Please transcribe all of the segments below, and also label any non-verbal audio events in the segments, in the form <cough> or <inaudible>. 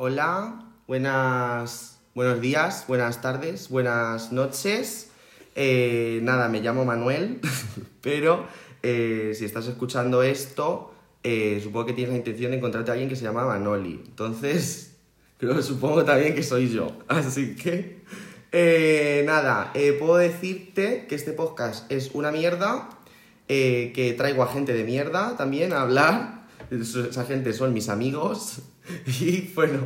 Hola, buenas, buenos días, buenas tardes, buenas noches. Eh, nada, me llamo Manuel, <laughs> pero eh, si estás escuchando esto, eh, supongo que tienes la intención de encontrarte a alguien que se llama Manoli. Entonces, <laughs> creo, supongo también que soy yo. <laughs> Así que, eh, nada, puedo decirte que este podcast es una mierda, que traigo a gente de mierda también a hablar. Esa gente son mis amigos. <laughs> Y bueno,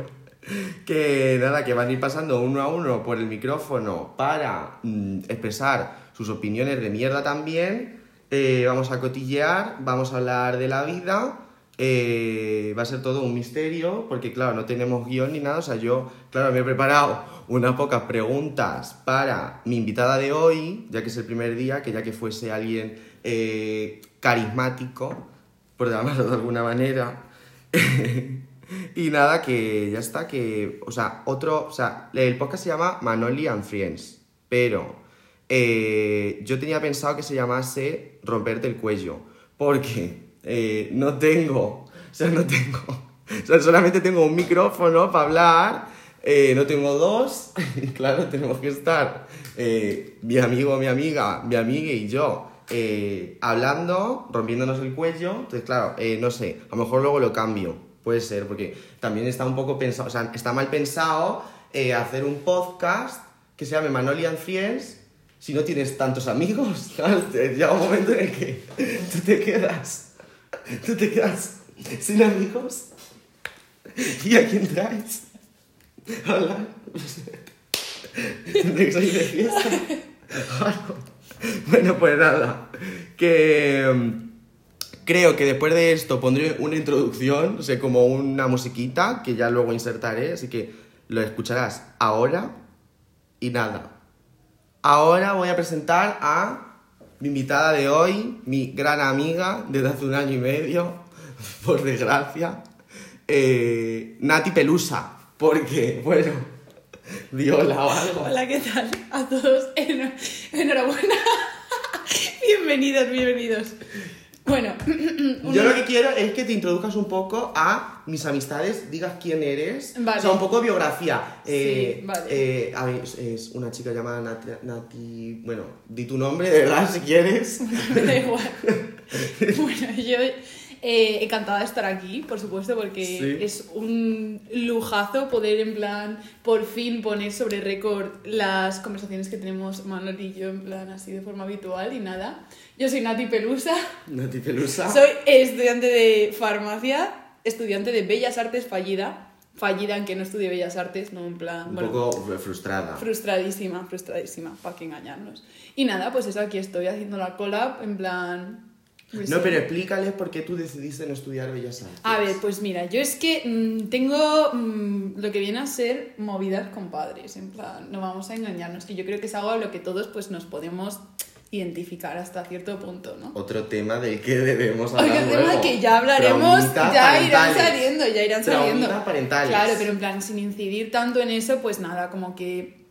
que nada, que van a ir pasando uno a uno por el micrófono para mm, expresar sus opiniones de mierda también. Eh, vamos a cotillear, vamos a hablar de la vida. eh, va a ser todo un misterio, porque claro, no tenemos guion ni nada. O sea, yo, claro, me he preparado unas pocas preguntas para mi invitada de hoy, ya que es el primer día, que ya que fuese alguien eh, carismático, por llamarlo de alguna manera. <laughs> y nada, que ya está, que, o sea, otro, o sea, el podcast se llama Manoli and Friends, pero eh, yo tenía pensado que se llamase Romperte el cuello, porque eh, no tengo, o sea, no tengo, o sea, solamente tengo un micrófono para hablar, eh, no tengo dos, <laughs> claro, tenemos que estar mi amigo, mi amiga, mi amiga y yo eh, hablando, rompiéndonos el cuello, entonces claro, eh, no sé, a lo mejor luego lo cambio. Puede ser, porque también está un poco pensado, o sea, está mal pensado eh, hacer un podcast que se llame Manoli and Friends si no tienes tantos amigos. <laughs> Llega un momento en el que tú te quedas, tú te quedas sin amigos. ¿Y a quién traes? Hola. ¿De que soy de fiesta? <laughs> <laughs> Bueno, pues nada, que... mm, Creo que después de esto pondré una introducción, o como una musiquita que ya luego insertaré, así que lo escucharás ahora y nada. Ahora voy a presentar a mi invitada de hoy, mi gran amiga desde hace un año y medio, <laughs> por desgracia, eh, Nati Pelusa, porque, bueno, viola o algo. Hola, ¿qué tal? A todos, Enho- enhorabuena. <laughs> bienvenidos, bienvenidos. Bueno, <clears throat> Yo lo que quiero es que te introduzcas un poco a mis amistades, digas quién eres, Vale. o sea, un poco biografía. Eh, Sí, vale. eh, a ver, es, es una chica llamada Nati, Nati- bueno, di tu nombre, de verdad, si quieres. me <laughs> da igual. <laughs> Bueno, yo eh, encantada de estar aquí, por supuesto, porque Sí. es un lujazo poder, en plan, por fin poner sobre récord las conversaciones que tenemos Manuel y yo, en plan, así de forma habitual y nada. Yo soy Nati Pelusa. Nati Pelusa. Soy estudiante de farmacia, estudiante de Bellas Artes fallida. Fallida en que no estudié Bellas Artes, no en plan. un bueno, poco frustrada. Frustradísima, frustradísima, para que engañarnos. Y nada, pues eso, aquí estoy haciendo la collab, en plan. Pues no, sí. pero explícales por qué tú decidiste no estudiar Bellas Artes. A ver, pues mira, yo es que mm, tengo mm, lo que viene a ser movidas con padres, en plan, no vamos a engañarnos, que yo creo que es algo a lo que todos pues nos podemos identificar hasta cierto punto, ¿no? Otro tema del que debemos Otro hablar tema luego. que ya hablaremos, Traumitas ya irán saliendo, ya irán saliendo. Parentales. Claro, pero en plan, sin incidir tanto en eso, pues nada, como que...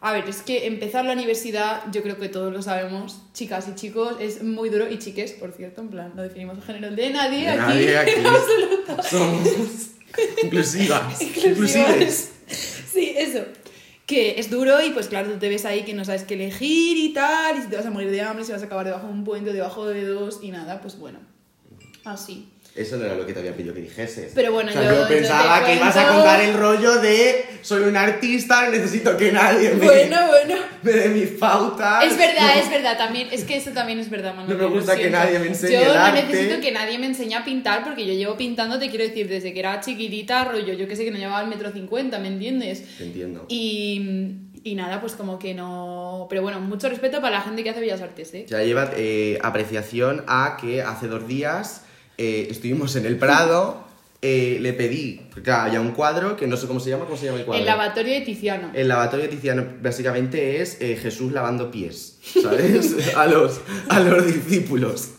A ver, es que empezar la universidad, yo creo que todos lo sabemos, chicas y chicos, es muy duro, y chiques, por cierto, en plan, no definimos el género de nadie De aquí, nadie aquí. <laughs> en absoluto. Somos <laughs> inclusivas. Inclusives. Sí, eso. Que es duro y pues claro, tú te ves ahí que no sabes qué elegir y tal, y si te vas a morir de hambre, si vas a acabar debajo de un puente, debajo de dos y nada, pues bueno. Así. Eso no era lo que te había pedido que dijeses. Pero bueno, O sea, yo- yo pensaba que ibas a contar el rollo de soy un artista, necesito que nadie me, Bueno, bueno. me dé mis pautas. Es verdad, No. es verdad, también, es que eso también es verdad, Manuel. No me gusta que nadie me enseñe Yo el no arte. necesito que nadie me enseñe a pintar porque yo llevo pintando, te quiero decir, desde que era chiquitita, rollo, yo que sé que no llevaba el metro cincuenta, ¿me entiendes? Te entiendo. Y, y nada, pues como que no... Pero bueno, mucho respeto para la gente que hace Bellas Artes, ¿eh? Ya lleva eh, apreciación a que hace dos días eh, estuvimos en el Prado, eh, le pedí, porque había un cuadro que no sé cómo se llama, ¿cómo se llama el cuadro? El lavatorio de Tiziano. El lavatorio tiziano básicamente es eh, Jesús lavando pies, ¿sabes? <laughs> a, los, a los discípulos.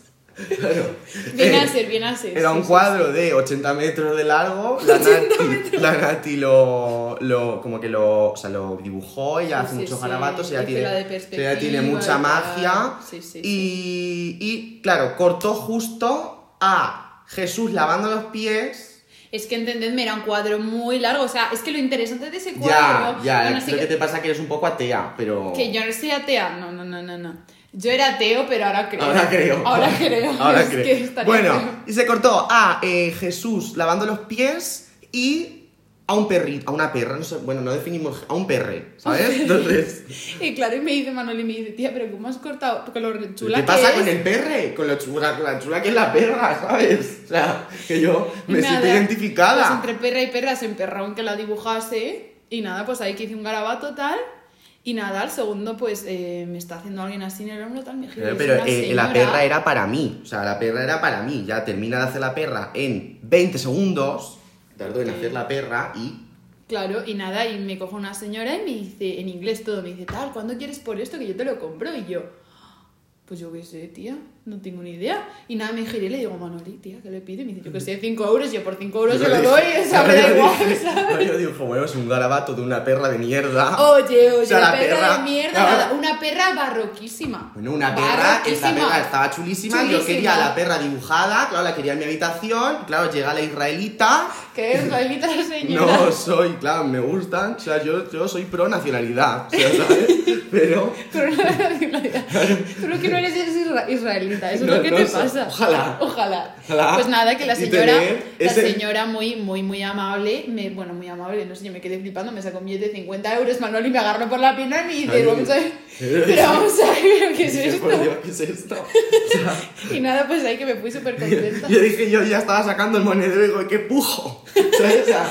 Claro. Viene Eh, a ser, viene a ser. Era un cuadro de 80 metros de largo. La Nati, la Nati lo, lo, como que lo, o sea, lo dibujó, ella Sí, hace sí, muchos sí. garabatos, ella tiene, la de ella tiene mucha magia. Sí, sí, y, y, claro, cortó justo a Jesús lavando los pies. Es que entendedme, era un cuadro muy largo. O sea, es que lo interesante de ese Ya, cuadro. ya, bueno, es sí lo que- que te pasa que eres un poco atea, pero... Que yo no soy atea. No, no, no, no, no. Yo era ateo, pero ahora creo. Ahora creo. Ahora creo. Ahora <laughs> Es creo. que bueno, y se cortó a eh, Jesús lavando los pies y a un perrito, a una perra, no sé, bueno, no definimos, a un perre, <laughs> ¿sabes? Entonces, Y claro, y me dice Manuel y me dice, tía, pero ¿cómo has cortado? Porque lo chula ¿qué pasa que con es. el perre? Con lo chula, con la chula que es la perra, ¿sabes? O sea, que yo me siento identificada. Pues entre perra y perra se emperró en que la dibujase. Y nada, pues ahí que hice un garabato tal. Y nada, al segundo, pues eh, me está haciendo alguien así en el hombro tal. Me Pero, es eh, la perra era para mí, o sea, la perra era para mí. Ya termina de hacer la perra en 20 segundos, tardó en hacer la perra y Claro, y nada, y me coge una señora y me dice, en inglés todo, me dice, tal, ¿cuándo quieres por esto? Que yo te lo compro. Y yo, pues yo qué sé, tía, no tengo ni idea. Y nada, me giré y le digo, Manoli, tía, ¿qué le pide? Y me dice, yo qué sé, 5 euros, yo por 5 euros Yo se lo dije- doy, o sea, me da yo igual, dije- ¿sabes? Yo digo, bueno, es un garabato de una perra de mierda. <laughs> Oye, oye, O sea, la perra, perra- de mierda, nada, una perra barroquísima. Bueno, una perra, esta perra estaba chulísima, yo Chulísima. quería la perra dibujada, claro, la quería en mi habitación, claro, llega la israelita, ¿Qué es israelita la señora? <laughs> no soy, claro, me gustan, o sea, yo, yo soy pro nacionalidad, o sea, ¿sabes? <laughs> Pero, era nacionalidad. Que no eres es isra- israelita, eso No, es lo que no te pasa. Ojalá. Ojalá. Ojalá. Pues nada, que la señora, la señora muy, muy, muy amable, me, bueno, muy amable, no sé, yo me quedé flipando, me sacó un billete de 50 euros, Manuel, y me agarró por la pierna y me dice, vamos a ver, pero- vamos a ver, ¿qué es esto? por Dios, ¿qué es esto? <laughs> O sea, Y nada, pues ahí que me fui súper contenta. Yo dije, yo ya estaba sacando el monedero y digo, ¡qué pujo! <laughs> O sea,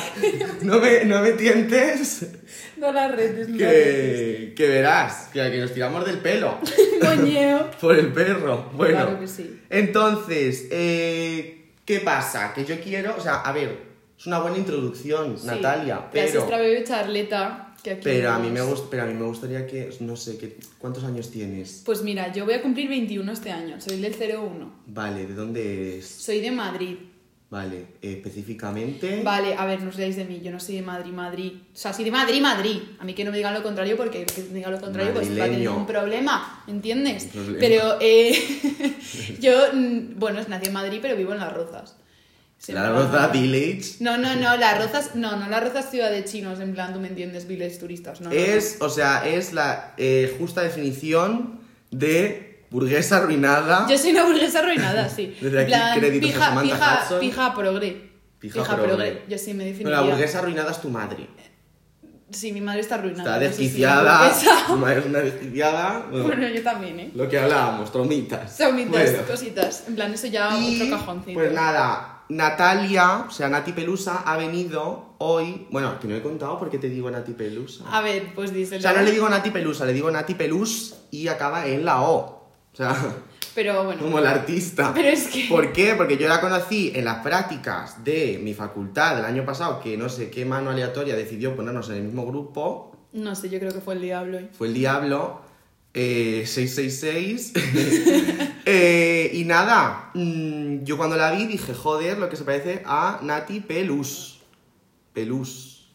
no me, no me tientes <laughs> No las redes, no que, que verás, que, que nos tiramos del pelo <laughs> Coñeo. <laughs> por el perro. Bueno, Claro que sí. entonces, eh, ¿qué pasa? Que yo quiero, o sea, a ver, es una buena introducción, Sí. Natalia, La pero... sexta bebé charleta, que aquí Pero a, mí me gust- pero a mí me gustaría que, no sé, que, ¿cuántos años tienes? Pues mira, yo voy a cumplir 21 este año, soy del 01. Vale, ¿de dónde eres? Soy de Madrid. Vale, específicamente... Vale, a ver, no os de mí, yo no soy de Madrid, Madrid. O sea, soy de Madrid, Madrid. A mí que no me digan lo contrario, porque que me diga lo contrario, pues va a tener Madrileño. un problema, ¿entiendes? Un problema. Pero eh, <laughs> <laughs> yo, mm, bueno, nací en Madrid, pero vivo en Las Rozas. Se La Roza Village No, no, no, Las Rozas, no, no, Las Rozas ciudad de chinos, en plan, tú me entiendes, viles turistas, no. no, es, o sea, es la eh, justa definición de burguesa arruinada. no. Yo soy una burguesa arruinada, sí. <laughs> Desde aquí, plan, créditos a pija, Samantha pija, Hudson. pija progre. Pija Pija, progre. Yo sí me definiría. la burguesa arruinada es tu madre. Sí, mi madre está arruinada. Está desquiciada. burguesa. <laughs> tu madre es una desquiciada. Bueno, Bueno, yo también, ¿eh? lo que hablábamos, tromitas. <laughs> Saumitas, Bueno. cositas. En plan, eso ya Y, otro cajoncito. Pues nada, Natalia, o sea, Nati Pelusa ha venido hoy. Bueno, que no he contado por qué te digo Nati Pelusa. A ver, pues díselo. O sea, no le digo Nati Pelusa, le digo Nati Pelus y acaba en la O. O sea, Pero bueno. como el artista. Pero es que- ¿Por qué? Porque yo la conocí en las prácticas de mi facultad del año pasado, que no sé qué mano aleatoria decidió ponernos en el mismo grupo. No sé, yo creo que fue el diablo. Fue el Diablo. eh, 666. <laughs> Eh, y nada, mm, yo cuando la vi dije, joder, lo que se parece a Nati Pelus. Pelus.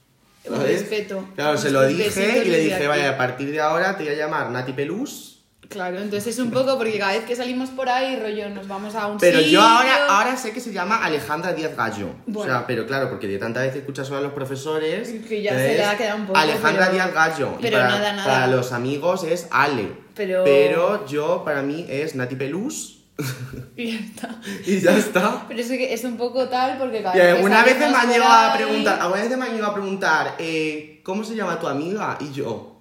Respeto. Claro, se lo dije y le dije, vaya, a partir de ahora te voy a llamar Nati Pelus. Claro, entonces es un poco porque cada vez que salimos por ahí, rollo, nos vamos a un Pero sitio. yo ahora, ahora sé que se llama Alejandra Díaz Gallo. O sea, pero claro, porque de tanta vez escuchas solo a los profesores. Que ya se le ha quedado un poco, Alejandra pero- Díaz Gallo. Y pero para, nada, nada. Para los amigos es Ale. Pero- yo, para mí, es Nati Pelus. <laughs> Y ya está. <laughs> y ya está. Pero es que es un poco tal porque cada vez alguna vez me han llegado a preguntar, alguna vez me han llegado a preguntar, eh, ¿cómo se llama tu amiga? Y yo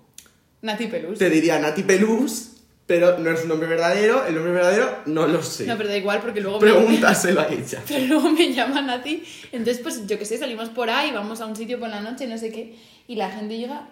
Nati Pelus. te diría Nati Pelus, pero no es un nombre verdadero, el nombre verdadero no lo sé. No, pero da igual porque luego me- Pregúntaselo a ella. <laughs> Pero luego me llaman a ti. Entonces, pues yo que sé, salimos por ahí, vamos a un sitio por la noche, no sé qué. Y la gente llega.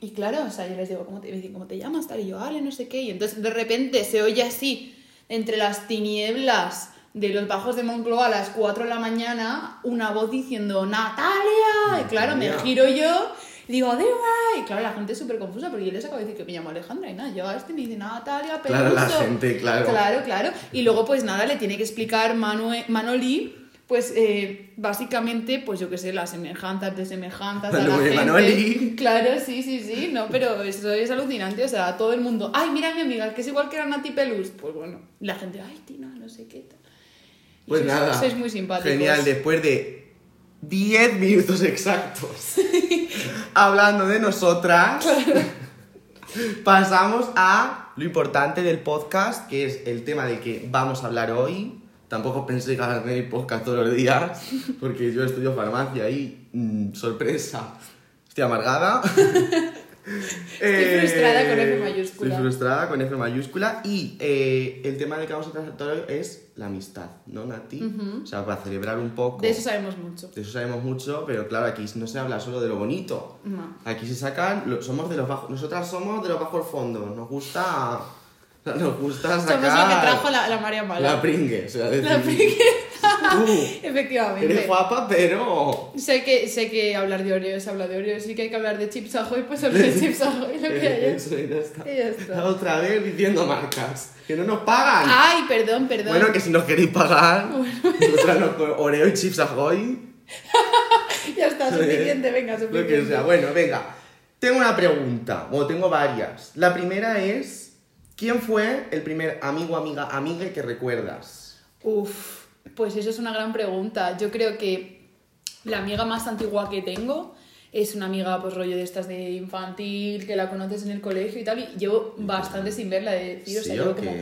Y claro, o sea, yo les digo, ¿cómo te, me dicen, ¿cómo te llamas? Tal, y yo, Ale, no sé qué. Y entonces de repente se oye así, entre las tinieblas de los bajos de Moncloa a las 4 de la mañana, una voz diciendo, ¡Natalia! Y claro, me Natalia. giro yo. Y digo, ¡Deba! Y claro, la gente es súper confusa porque yo les acabo de decir que me llamo Alejandra y nada, yo a este me dice Natalia, Peluso. Claro, la gente, claro. Claro, claro. Y luego, pues nada, le tiene que explicar Manue- Manoli, pues eh, básicamente, pues yo qué sé, las semejanzas de semejanzas a la gente. Manoli. Claro, sí, sí, sí, no, pero eso es alucinante, o sea, todo el mundo, ay, mira a mi amiga, que es igual que era Nati Pelus. Pues bueno, la gente, ay, Tina, no sé qué tal. Y Pues sois- nada. Sois muy simpáticos. Genial, después de 10 minutos exactos <laughs> hablando de nosotras, <laughs> pasamos a lo importante del podcast, que es el tema del que vamos a hablar hoy. Tampoco pensé que el podcast todos los días, porque yo estudio farmacia y, mm, sorpresa, estoy amargada. <laughs> Estoy frustrada con F mayúscula. Estoy frustrada con F mayúscula. Y eh, el tema del que vamos a tratar hoy es la amistad, ¿no, Nati? O sea, para celebrar un poco. De eso sabemos mucho. De eso sabemos mucho, pero claro, aquí no se habla solo de lo bonito. No. Aquí se sacan, somos de los bajos, nosotras somos de los bajos fondos, nos gusta, <laughs> nos gusta sacar Somos lo que trajo la, la María Mala. la pringue, o sea, decir, La pringue. Tú <laughs> Efectivamente. eres guapa, pero Sé que, sé que hablar de Oreo es hablar de Oreo, sí que hay que hablar de Chips Ahoy, pues hablar de Chips Ahoy, lo que haya. eso y ya está. Y ya está. Otra vez diciendo marcas, que no nos pagan. Ay, perdón, perdón. Bueno, que si nos queréis pagar, nosotras nos Oreo y Chips Ahoy, <laughs> Ya está, suficiente, venga, Lo suficiente. que sea. Bueno, venga. Tengo una pregunta, o tengo varias. La primera es, ¿quién fue el primer amigo, amiga, amiga que recuerdas? Uf, pues eso es una gran pregunta. Yo creo que la amiga más antigua que tengo es una amiga, pues rollo de estas de infantil, que la conoces en el colegio y tal, y llevo bastante sin verla de decir, o sea, ¿Sí o como...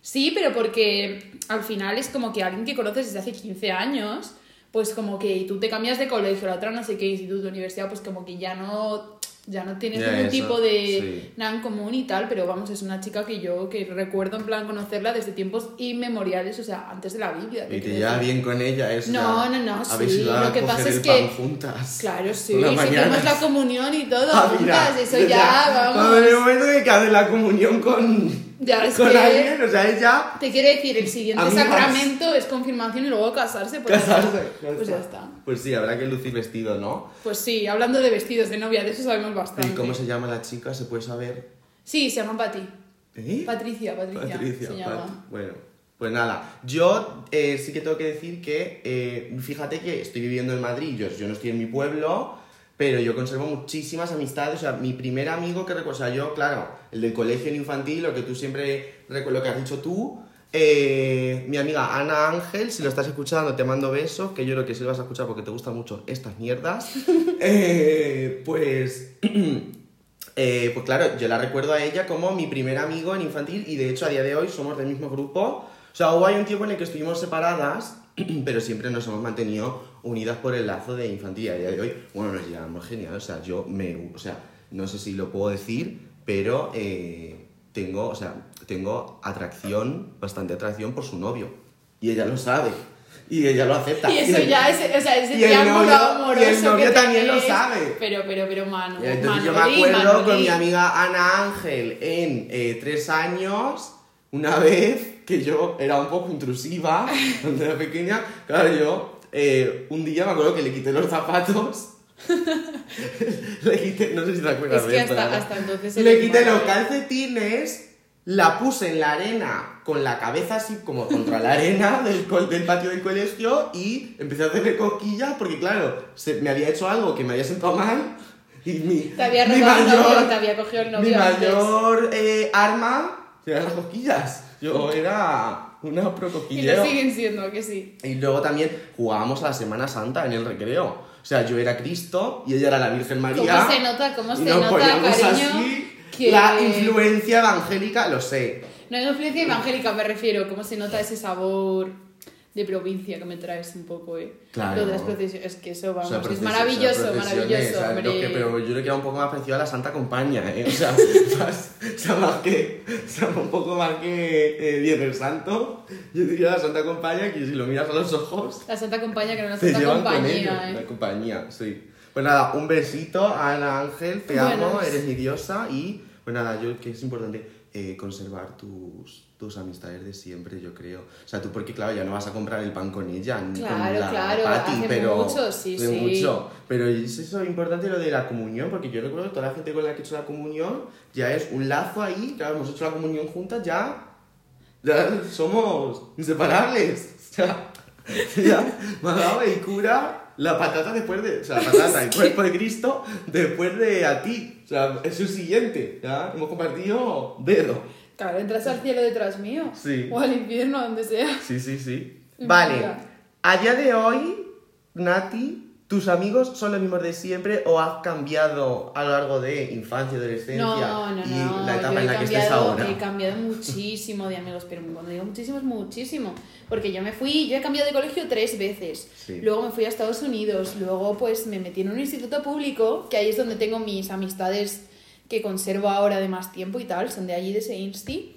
Sí, pero porque al final es como que alguien que conoces desde hace 15 años, pues como que tú te cambias de colegio, la otra no sé qué instituto, universidad, pues como que ya no ya no tienes ningún eso, tipo de sí. nada en común y tal, pero vamos, es una chica que yo que recuerdo en plan conocerla desde tiempos inmemoriales, o sea, antes de la Biblia. Y ¿qué te llevas bien con ella, eso. No, no, no, sí, a lo que pasa es el que- juntas. Claro, sí, hicimos la comunión y todo <laughs> Ah, mira, juntas, eso ya, Cuando en el vamos. momento en que hace la comunión con, Ya es con que- alguien, o sea, ella Te quiere decir, el siguiente Amigas. sacramento es confirmación y luego casarse, pues, ya casarse. está. Pues ya está. Pues sí, habrá que lucir vestido, ¿no? Pues sí, hablando de vestidos de novia, de eso sabemos bastante. ¿Y cómo se llama la chica? ¿Se puede saber? Sí, se llama Pati. ¿Eh? Patricia, Patricia, Patricia, se Pat- llama. Bueno, pues nada, yo eh, sí que tengo que decir que, eh, fíjate que estoy viviendo en Madrid, yo, yo no estoy en mi pueblo, pero yo conservo muchísimas amistades, o sea, mi primer amigo que recuerdo, o sea, yo, claro, el del colegio en infantil, lo que tú siempre, lo que has dicho tú, eh, mi amiga Ana Ángel, si lo estás escuchando, te mando besos, que yo creo que sí lo vas a escuchar porque te gustan mucho estas mierdas, <laughs> Eh, pues... <clears throat> Eh, pues claro, yo la recuerdo a ella como mi primer amigo en infantil y de hecho a día de hoy somos del mismo grupo. O sea, hubo ahí un tiempo en el que estuvimos separadas, <clears throat> pero siempre nos hemos mantenido unidas por el lazo de infantil y a día de hoy, bueno, nos llevamos genial. O sea, yo me, o sea, no sé si lo puedo decir, pero eh, tengo, o sea, tengo atracción, bastante atracción por su novio y ella lo sabe y ella lo acepta. <laughs> Y eso el- ya es, o sea, ese y triángulo amoroso y el novio que también lo sabe. Pero, pero, pero, Manu, y entonces yo me acuerdo con mi amiga Ana Ángel en eh, tres años, una vez que yo era un poco intrusiva <laughs> cuando era pequeña, claro, yo eh, un día me acuerdo que le quité los zapatos. <laughs> le quité, no sé si te acuerdas Es que hasta, hasta entonces Le quité los calcetines, la puse en la arena con la cabeza así como contra la arena del, del patio del colegio y empecé a hacerle cosquillas porque claro, se, me había hecho algo que me había sentado mal y mi, Te había mi mayor, novio, te había cogido el novio mi mayor eh, arma eran las cosquillas. Yo era <laughs> una Y lo siguen siendo, ¿a que sí. Y luego también jugábamos a la Semana Santa en el recreo. O sea, yo era Cristo y ella era la Virgen María. ¿Cómo se nota, cómo y se nos nota, poníamos cariño? así. que- La influencia evangélica, lo sé. No es influencia evangélica, me refiero, cómo se nota ese sabor de provincia que me traes un poco, ¿eh? Claro. Lo de las procesiones, es que eso, vamos, O sea, es maravilloso, maravilloso, hombre. que- pero yo le queda un poco más parecido a la Santa Compañía, ¿eh? O sea, <laughs> más, o sea, más que, o sea, un poco más que eh, Viernes Santo. Yo diría la Santa Compañía que si lo miras a los ojos, La Santa Compañía, que no es te Santa. Compañía, La ¿eh? compañía, sí. Pues nada, un besito a Ana Ángel, te amo, Buenas. eres mi diosa y pues nada, yo que es importante eh, conservar tus, tus amistades de siempre, yo creo. O sea, tú porque claro, ya no vas a comprar el pan con ella, ni Claro, con la claro, Patty, hace pero mucho, sí, sí. mucho. Pero es eso importante lo de la comunión, porque yo recuerdo que toda la gente con la que he hecho la comunión ya es un lazo ahí, claro, hemos hecho la comunión juntas, ya, ya somos inseparables. <laughs> O sea, ya dado el cura la patata después de. O sea, la <laughs> patata, el cuerpo de Cristo después de a ti. O sea, es su siguiente. Ya hemos compartido dedo. Claro, entras al cielo detrás mío. Sí. O al infierno, donde sea. Sí, sí, sí. Mira. Vale. A día de hoy, Nati, ¿Tus amigos son los mismos de siempre o has cambiado a lo largo de infancia, adolescencia No, no, y no. la etapa yo en la que estés cambiado, ahora? he cambiado muchísimo de amigos, pero cuando digo muchísimo es muchísimo. Porque yo me fui, yo he cambiado de colegio tres veces. Sí. Luego me fui a Estados Unidos, luego pues me metí en un instituto público, que ahí es donde tengo mis amistades que conservo ahora de más tiempo y tal, son de allí, de ese Insti.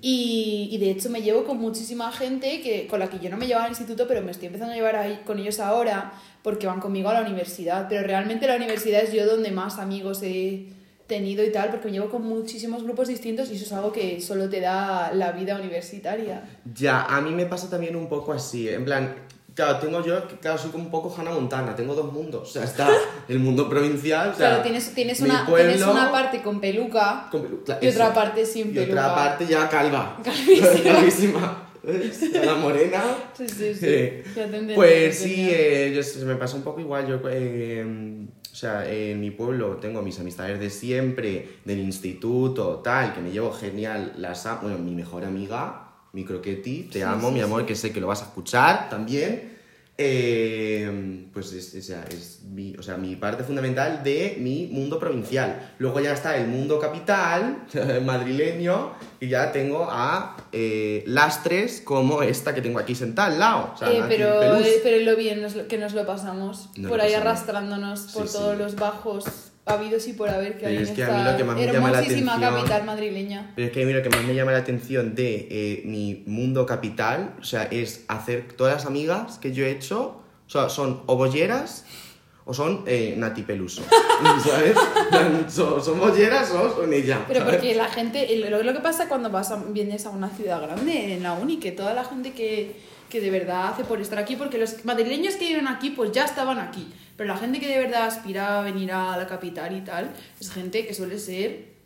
Y, y de hecho me llevo con muchísima gente que, con la que yo no me llevaba al instituto, pero me estoy empezando a llevar ahí, con ellos ahora porque van conmigo a la universidad. Pero realmente la universidad es yo donde más amigos he tenido y tal, porque me llevo con muchísimos grupos distintos y eso es algo que solo te da la vida universitaria. Ya, a mí me pasa también un poco así, en plan, claro, tengo yo, claro, soy como un poco Hannah Montana, tengo dos mundos, o sea, está <laughs> el mundo provincial, o sea, claro, tienes, tienes, mi una, pueblo tienes una parte con peluca con y otra parte sin y peluca. otra parte ya calva, <laughs> Calvísima. calvísima, la morena. Sí, sí, sí. Eh, Ya Pues sí, eh, yo- se me pasa un poco igual. Yo, eh, o sea, en mi pueblo tengo mis amistades de siempre, del instituto, tal, que me llevo genial. Las, bueno, mi mejor amiga, mi croqueti, te Sí, amo, sí, mi sí. amor, que sé que lo vas a escuchar también. Eh, pues es, sea, es mi, o sea, mi parte fundamental de mi mundo provincial. Luego ya está el mundo capital, <laughs> madrileño, y ya tengo a eh, lastres como esta que tengo aquí sentada al lado. O sea, Eh, pero, eh, pero lo bien nos que nos lo pasamos Nos por lo ahí pasamos. arrastrándonos por todos los bajos habidos y por haber que hay en es que a mí lo que más me llama la hermosísima atención- capital madrileña. Pero es que a mí lo que más me llama la atención de eh, mi mundo capital, o sea, es hacer todas las amigas que yo he hecho, o sea, son o bolleras o son eh, Nati Peluso, <laughs> ¿sabes? son, son bolleras o son ella. Pero ¿sabes? porque la gente, lo que pasa cuando vas a- vienes a una ciudad grande, en la uni, que toda la gente que, que de verdad hace por estar aquí, porque los madrileños que viven aquí, pues ya estaban aquí. Pero la gente que de verdad aspira a venir a la capital y tal, es gente que suele ser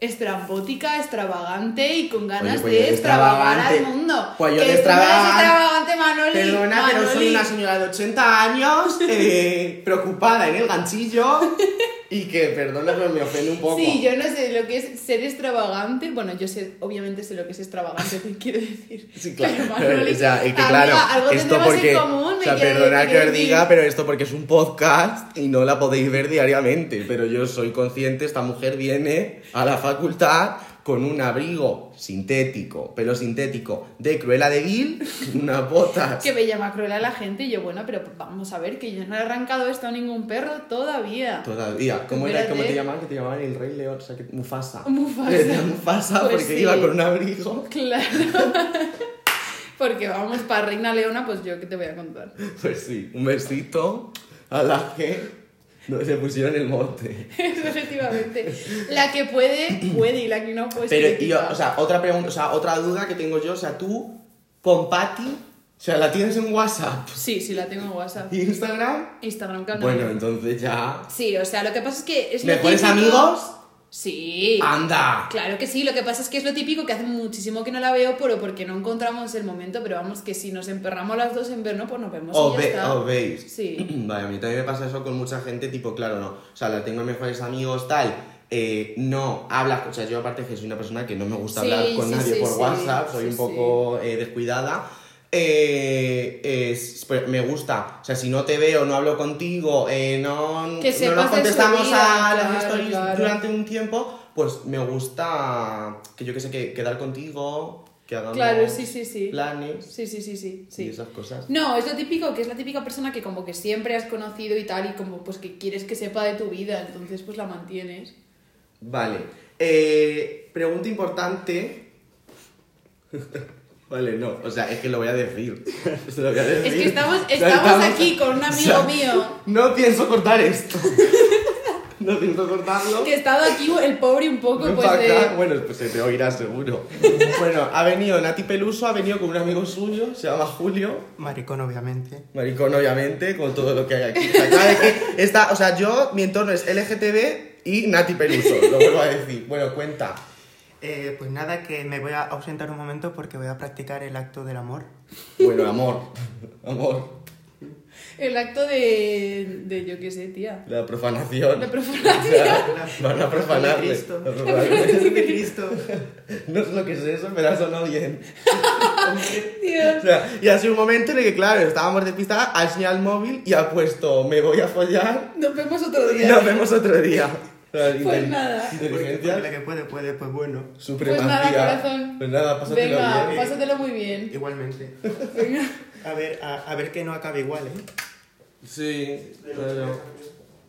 estrambótica, extravagante y con ganas pues yo de de extravagar al mundo. pues yo Que de extravagante- Manoli. Perdona, pero soy Manoli. una señora de 80 años, eh, preocupada en el ganchillo <laughs> y que, perdona, pero me ofende un poco. Sí, yo no sé lo que es ser extravagante. Bueno, yo sé, obviamente sé lo que es extravagante, te quiero decir. Sí, claro. Pero, Manoli, o sea, es que amiga, claro, algo esto porque. en común, o sea, te que os diga, pero esto porque es un podcast y no la podéis ver diariamente. Pero yo soy consciente, esta mujer viene a la facultad con un abrigo sintético, pelo sintético de Cruella de Vil, <laughs> unas botas. Que me llama cruel a la gente y yo, bueno, pero vamos a ver que yo no he arrancado esto a ningún perro todavía. Todavía. ¿Cómo, era, ¿Cómo te llamaban? Que te llamaban el Rey León, o sea, que Mufasa. Mufasa. Mufasa Pues porque sí. iba con un abrigo. Claro. <laughs> Porque vamos, para Reina Leona, pues yo, ¿qué te voy a contar? Pues sí, un besito a la que no se pusieron el mote. <laughs> Efectivamente. La que puede, puede y la que no, pues. Pero, yo, o sea, otra pregunta, o sea, otra duda que tengo yo, o sea, tú con Patty, o sea, ¿la tienes en WhatsApp? Sí, sí, la tengo en WhatsApp. ¿Y Instagram? Instagram canal. Bueno, entonces ya... Sí, o sea, lo que pasa es que es ¿Mejores típico- amigos? Sí. ¡Anda! Claro que sí, lo que pasa es que es lo típico que hace muchísimo que no la veo, pero porque no encontramos el momento, pero vamos, que si nos emperramos las dos en vernos, pues nos vemos ¿Os, y ya ve- está. veis? Sí. <clears throat> Vale, a mí también me pasa eso con mucha gente, tipo, claro, no. O sea, la tengo en mejores amigos, tal. eh, no hablas, o sea, yo aparte que soy una persona que no me gusta Sí, hablar con sí, nadie sí, por WhatsApp, soy un poco eh, descuidada. Eh, es- pues, me gusta, o sea, si no te veo, no hablo contigo, eh, no, Que no nos contestamos vida, a las stories claro. durante un tiempo, pues me gusta que yo que sé, que quedar contigo, que hagamos Claro, sí, sí, sí. planes Sí, sí, sí, sí. y esas cosas. No, es lo típico, que es la típica persona que como que siempre has conocido y tal, y como pues que quieres que sepa de tu vida, entonces pues la mantienes. Vale. Eh, pregunta importante. <laughs> vale, no. O sea, es que lo voy a decir. Se <laughs> lo voy a decir. Es que estamos, O sea, estamos aquí con un o amigo sea, mío No pienso cortar esto. <laughs> no pienso cortarlo. que ha estado aquí el pobre un poco Ven pues pa' de... acá. Bueno, pues se te oirá seguro. <laughs> bueno, ha venido Nati Peluso, ha venido con un amigo suyo, se llama Julio. Maricón, obviamente. Maricón, obviamente, con todo lo que hay aquí. O sea, que está, o sea, yo, mi entorno es LGTB y Nati Peluso, lo vuelvo a decir. Bueno, cuenta. Eh, pues nada, que me voy a ausentar un momento porque voy a practicar el acto del amor. Bueno, amor. <laughs> Amor. El acto de, de yo qué sé, tía. La profanación. La O profanación. <laughs> sea, van a profanarle. Cristo. A profanarle. de Cristo. <laughs> No sé lo que es eso, pero ha sonado bien. Dios. O sea, y ha sido un momento en el que, claro, estábamos despistadas, ha enseñado el móvil y ha puesto me voy a follar, Nos vemos otro día. nos vemos otro día. Pues nada. Inteligencia, porque la que puede, puede, pues bueno. supremacía. Pues nada, corazón. Pues nada, pásatelo Venga, bien. pásatelo muy bien. Igualmente. Venga. A ver, a, a ver que no acabe igual, ¿eh? Sí, claro.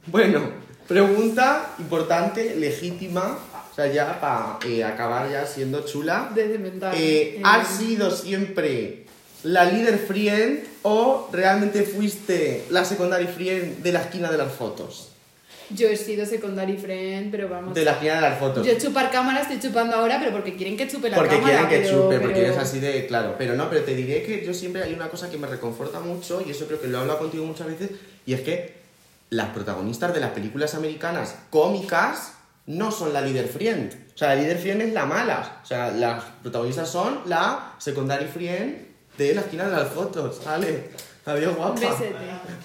Bueno, pregunta importante, legítima, o sea, ya para acabar ya siendo chula. Desde mental. Eh, Eh, ¿Has sido siempre la líder friend o realmente fuiste la secondary friend de la esquina de las fotos? Yo he sido secondary friend, pero vamos. De la esquina de las fotos. Yo chupar cámara estoy chupando ahora, pero porque quieren que chupe la Porque cámara. quieren que pero- chupe, porque eres así de claro. Pero no, pero te diré que yo siempre hay una cosa que me reconforta mucho, y eso creo que lo he hablado contigo muchas veces, y es que las protagonistas de las películas americanas cómicas no son la líder friend. O sea, la líder friend es la mala. O sea, las protagonistas son la secondary friend de la esquina de las fotos. ¿Vale? Adiós, guapa.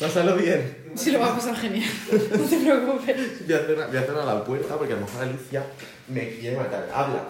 Pásalo bien. Sí, lo va a pasar genial. <laughs> No te preocupes. Voy a, cerrar, a la puerta porque a lo mejor Alicia me quiere matar. Habla.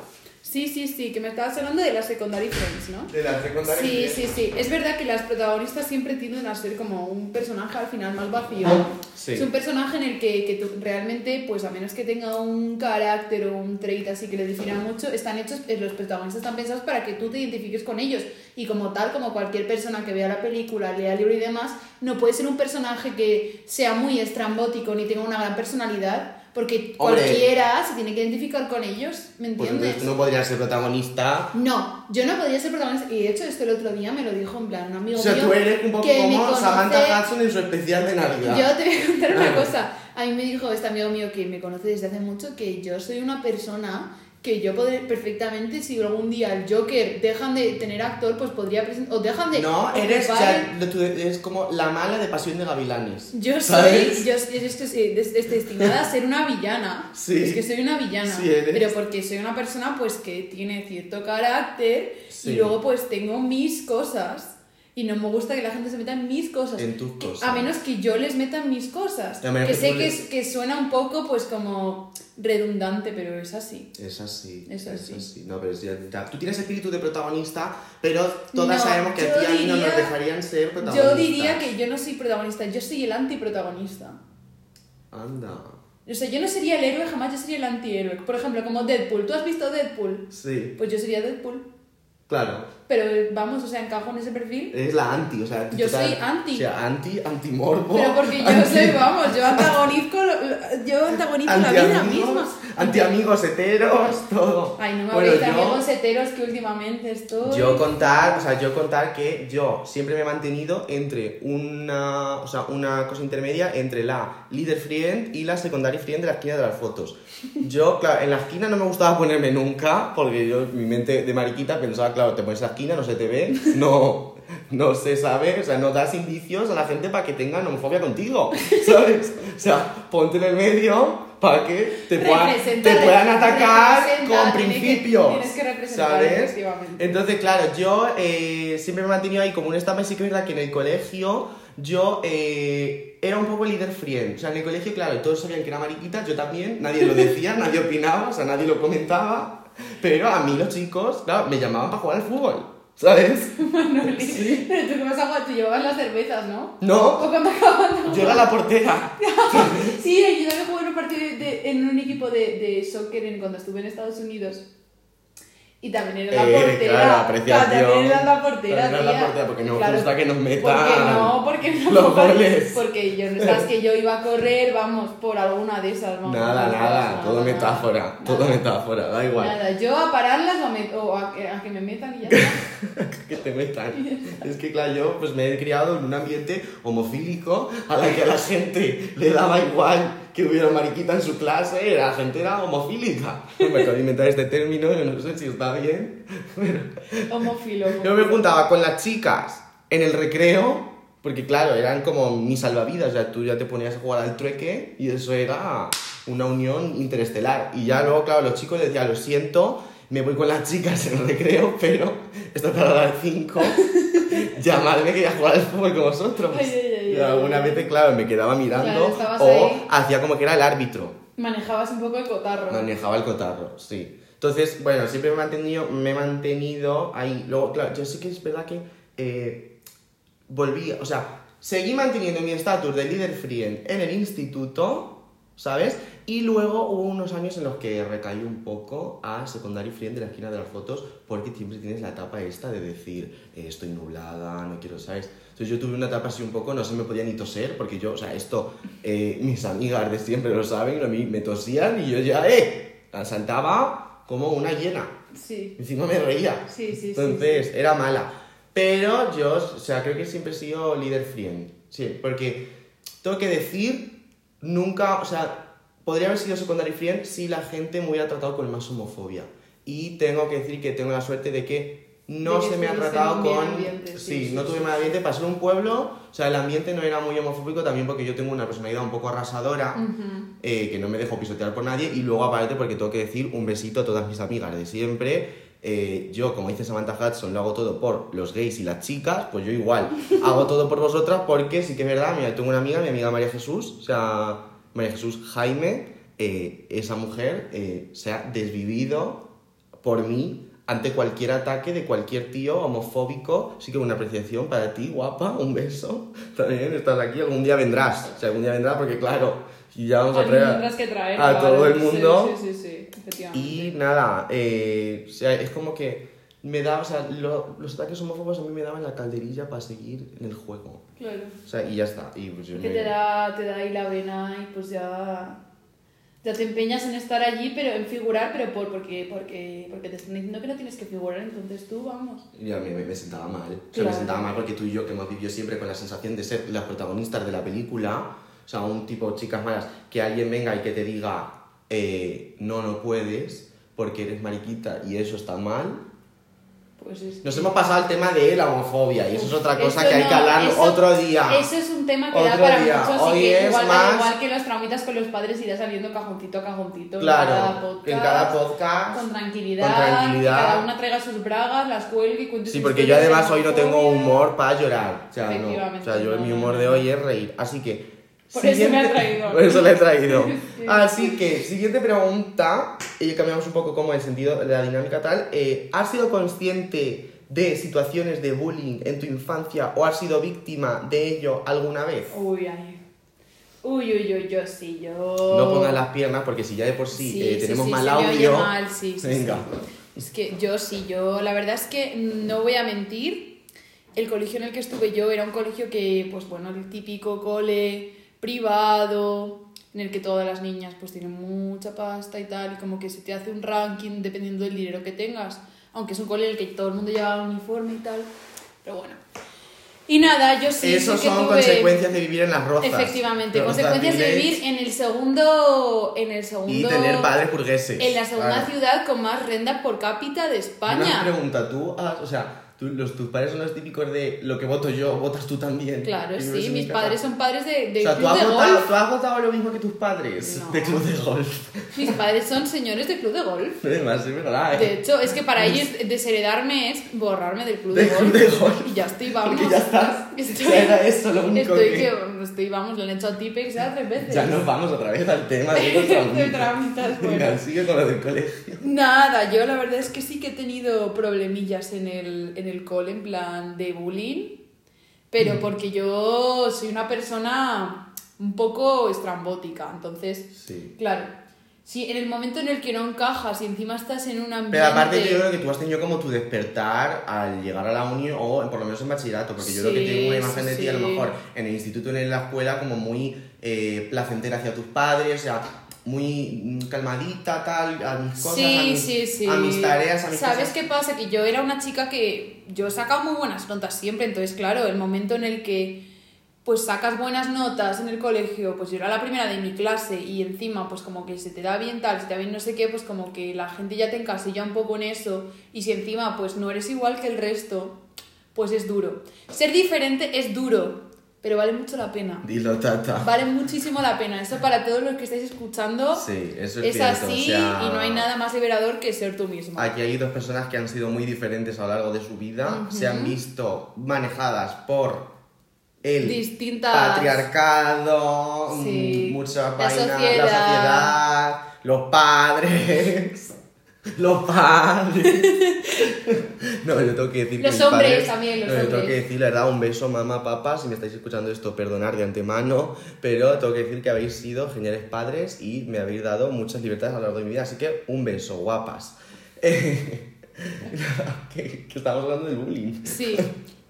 Sí, sí, sí, que me estabas hablando de las secondary friends, ¿no? De la secondary Sí, friend. sí, sí. Es verdad que las protagonistas siempre tienden a ser como un personaje al final más vacío. Sí. Es un personaje en el que, que tú realmente, pues a menos que tenga un carácter o un trait así que le defina mucho, están hechos, eh, los protagonistas están pensados para que tú te identifiques con ellos. Y como tal, como cualquier persona que vea la película, lea el libro y demás, no puede ser un personaje que sea muy estrambótico ni tenga una gran personalidad, porque Hombre. cualquiera se tiene que identificar con ellos, ¿me Pues entiendes? entonces tú no podrías ser protagonista. No, yo no podría ser protagonista. Y de hecho, esto el otro día me lo dijo en plan un amigo O sea, mío. tú eres un poco como conoce- Samantha Hudson en su especial de Navidad. Yo te voy a contar una cosa. A mí me dijo este amigo mío que me conoce desde hace mucho que yo soy una persona que yo podré perfectamente, si algún día el Joker dejan de tener actor, pues podría presentar. O dejan de. No, eres, tú eres como la mala de Pasión de Gavilanes. Yo soy, ¿sabes? yo es que soy des- des- destinada a ser una villana. Sí. Es que soy una villana. Sí, eres. Pero porque soy una persona pues que tiene cierto carácter Sí. y luego pues tengo mis cosas. Y no me gusta que la gente se meta en mis cosas. En tus cosas. A menos que yo les meta en mis cosas. Que que sé que, les- es- que suena un poco pues como redundante, pero es así. Es así. Es así. No, pero es ya- Tú tienes espíritu de protagonista, pero todas No, sabemos que a ti a mí no nos dejarían ser protagonistas. Yo diría que yo no soy protagonista, yo soy el antiprotagonista. Anda. O sea, yo no sería el héroe, jamás yo sería el antihéroe. Por ejemplo, como Deadpool. ¿Tú has visto Deadpool? Sí. Pues yo sería Deadpool. Claro. Pero vamos, o sea, encajo en ese perfil. Eres la anti, o sea. Yo total- soy anti. O sea, anti, anti-morbo. Pero porque yo anti- soy, vamos, yo antagonizo, yo antagonizo la vida misma. Anti-amigos heteros, todo. Ay, no me Bueno, yo- amigos heteros que últimamente estoy. Yo contar, o sea, yo contar que yo siempre me he mantenido entre una, o sea, una cosa intermedia entre la líder friend y la secondary friend de la esquina de las fotos. Yo, claro, en la esquina no me gustaba ponerme nunca, porque yo, mi mente de mariquita pensaba, claro, te pones en la esquina, no se te ve, no, no se sabe, o sea, no das indicios a la gente para que tengan homofobia contigo, <laughs> ¿sabes? O sea, ponte en el medio para que te, puedan, te puedan atacar con que- principios, tienes que representar, ¿sabes? efectivamente. Entonces, claro, yo eh, siempre me he mantenido ahí como un estampa y sí que es verdad que en el colegio yo eh, era un poco líder friend. O sea, en el colegio, claro, todos sabían que era mariquita, yo también, nadie lo decía, <laughs> nadie opinaba, o sea, nadie lo comentaba. Pero a mí los chicos, claro, me llamaban para jugar al fútbol, ¿sabes? <laughs> Manoli. Sí. Pero tú qué vas a jugar, tú llevabas las cervezas, ¿no? No, O cuando acaban yo era la portera. <laughs> Sí, yo también jugué en un partido de- de- en un equipo de, de soccer en, cuando estuve en Estados Unidos. Y también era la Eh, portera. claro, apreciación. También era la portera, era la portera, porque no Claro. gusta que nos metan Porque no, porque no. los goles. Porque yo no sabes que yo iba a correr, vamos, por alguna de esas. Vamos, Nada, nada, pasa todo nada, metáfora, nada. todo Nada. metáfora, da igual. Nada, yo a pararlas o a, met- o a que- a que me metan y ya está. <laughs> que te metan. Es que, claro, yo pues me he criado en un ambiente homofílico a la que a la gente le daba igual que hubiera mariquita en su clase, la gente era homofílica. Me acabo de inventar este término, yo no sé si está bien. <laughs> Homófilo. Yo me juntaba con las chicas en el recreo, porque claro, eran como mis salvavidas, o sea, tú ya te ponías a jugar al trueque y eso era una unión interestelar. Y ya luego, claro, los chicos les decían, lo siento, me voy con las chicas en el recreo, pero esta tarde a las <laughs> 5, llamadme que voy a jugar al fútbol con vosotros. Ay, ay, ay, Sí. Algunas veces, claro, me quedaba mirando Claro, o ahí. hacía como que era el árbitro. Manejabas un poco el cotarro. Manejaba el cotarro, sí. Entonces, bueno, siempre me he mantenido, me he mantenido ahí. Luego, claro, yo sí que es verdad que eh, volví, o sea, seguí manteniendo mi estatus de líder free en el instituto, ¿sabes? Y luego hubo unos años en los que recaí un poco a secundario friend de la esquina de las fotos porque siempre tienes la etapa esta de decir eh, estoy nublada, no quiero, ¿sabes? Entonces yo tuve una etapa así un poco, no se me podía ni toser porque yo, o sea, esto eh, mis <laughs> amigas de siempre lo saben, a mí me tosían y yo ya, ¡eh! Saltaba como una hiena. Sí. Encima me reía. Sí, sí, sí, Entonces, era mala. Pero yo, o sea, creo que siempre he sido líder friend. Sí, porque tengo que decir, nunca, o sea, podría haber sido secondary friend si la gente me hubiera tratado con más homofobia. Y tengo que decir que tengo la suerte de que no se me ha tratado con... ambiente, sí, sí, no tuve mal ambiente. Para ser un pueblo, o sea, el ambiente no era muy homofóbico también porque yo tengo una personalidad un poco arrasadora eh, que no me dejo pisotear por nadie y luego aparte porque tengo que decir un besito a todas mis amigas de siempre. Eh, yo, como dice Samantha Hudson, lo hago todo por los gays y las chicas, pues yo igual <laughs> hago todo por vosotras porque sí que es verdad, mira, tengo una amiga, mi amiga María Jesús, o sea, María Jesús Jaime, eh, esa mujer se ha desvivido por mí ante cualquier ataque de cualquier tío homofóbico. Sí que una apreciación para ti, guapa, un beso. También estás aquí, algún día vendrás. O sea, algún día vendrás porque, claro, y ya vamos a traer que traer, a todo el mundo. Sí, sí, sí. Y nada, eh, o sea, es como que me da, o sea, lo- los ataques homófobos a mí me daban la calderilla para seguir en el juego. Claro. O sea, y ya está. Y pues yo Que me- te da, te da ahí la vena y pues ya, ya te empeñas en estar allí, pero en figurar, pero por, porque, porque, porque te están diciendo que no tienes que figurar, entonces tú vamos. Y a mí me, sentaba mal. O sea, Claro. me sentaba mal porque tú y yo, que hemos vivido siempre con la sensación de ser las protagonistas de la película, o sea, un tipo chicas malas, que alguien venga y que te diga, eh, no, no puedes, porque eres mariquita y eso está mal. Pues es Nos que- hemos pasado al tema de la homofobia y eso es otra cosa Eso que hay que hablar eso- otro día. Eso es un tema que da Otro para día. muchos Hoy que es igual, más- al igual que los traumitas con los padres irá saliendo cajoncito a cajoncito en cada Claro, podcast. en cada podcast. Con tranquilidad, con tranquilidad. que cada una traiga sus bragas, las cuelgue y cuente Sí, porque yo además hoy no tengo humor para llorar. O sea, no. O sea, yo no, mi humor de hoy es reír. Así que. Por eso me ha traído. Por eso le he traído. <laughs> Sí. Así que, siguiente pregunta. Y cambiamos un poco como el sentido de la dinámica tal. Eh, ¿Has sido consciente de situaciones de bullying en tu infancia o has sido víctima de ello alguna vez? Uy, ay. Uy, uy, uy, yo sí, yo. No pongas las piernas porque si ya de por sí, eh, tenemos sí, mal me oye audio. mal, sí, sí, Venga. sí. Es que yo sí, yo, la verdad es que no voy a mentir. El colegio en el que estuve yo era un colegio que, pues bueno, el típico cole privado, en el que todas las niñas pues tienen mucha pasta y tal, y como que se te hace un ranking dependiendo del dinero que tengas. Aunque es un cole en el que todo el mundo lleva uniforme y tal. Pero bueno. Y nada, yo sí. Esos sí que son tuve- consecuencias de vivir en las rozas. Efectivamente, Los consecuencias de vivir en el segundo. En el segundo. Y tener padres burgueses. En la segunda ciudad con más renta por cápita de Una España. pregunta, tú, o sea, tú- los, tus padres son los típicos de lo que voto yo, votas tú también. Claro, sí, mis padres son padres de, de O sea, ¿tú club has, de votado, golf. ¿tú has votado lo mismo que tus padres? No. De club de golf. Mis padres son señores de club de golf. <laughs> Además, es verdad, ¿eh? De hecho, es que para ellos desheredarme es borrarme del club de, Del club de golf. Y ya estoy, vamos. Porque ya estás. Estoy, Ya era eso lo único estoy que- que... Estoy, vamos, lo han hecho a Tipex ya tres veces. Ya nos vamos otra vez al tema de los <laughs> De Venga, bueno. sigue con lo del colegio. Nada, yo la verdad es que sí que he tenido problemillas en el, en el cole, en plan de bullying, pero Mm. porque yo soy una persona un poco estrambótica, entonces, Sí. claro, si en el momento en el que no encajas y encima estás en un ambiente... Pero aparte yo creo que tú has tenido como tu despertar al llegar a la uni o por lo menos en bachillerato, porque yo creo que Sí, tengo una imagen sí, de ti a lo sí. mejor en el instituto en la escuela como muy eh, placentera hacia tus padres, o sea, muy mm, calmadita, tal, a mis cosas, a, Sí, mis, sí, sí. a mis tareas, a mis ¿Sabes cosas. qué pasa? Que yo era una chica que yo sacaba muy buenas notas siempre, entonces claro, el momento en el que pues sacas buenas notas en el colegio, pues yo era la primera de mi clase y encima pues como que se te da bien tal, se te da bien no sé qué, pues como que la gente ya te encasilla un poco en eso y si encima pues no eres igual que el resto, pues es duro. Ser diferente es duro, pero vale mucho la pena. Dilo, tata. Vale muchísimo la pena. Eso para todos los que estáis escuchando Sí, eso es, es cierto, así o sea, y no hay nada más liberador que ser tú mismo. Aquí hay dos personas que han sido muy diferentes a lo largo de su vida, se han visto manejadas por el Distintas- patriarcado, Sí. mm, mucha La vaina, la sociedad, los padres. <laughs> <laughs> <laughs> Los padres. No, yo tengo que decir Los hombres padres- también, los no, yo tengo hombres. que decir, la verdad, un beso, mamá, papá, si me estáis escuchando esto, perdonar de antemano, pero tengo que decir que habéis sido geniales padres y me habéis dado muchas libertades a lo largo de mi vida, así que un beso, guapas. <laughs> que, que estamos hablando del bullying. Sí. <laughs>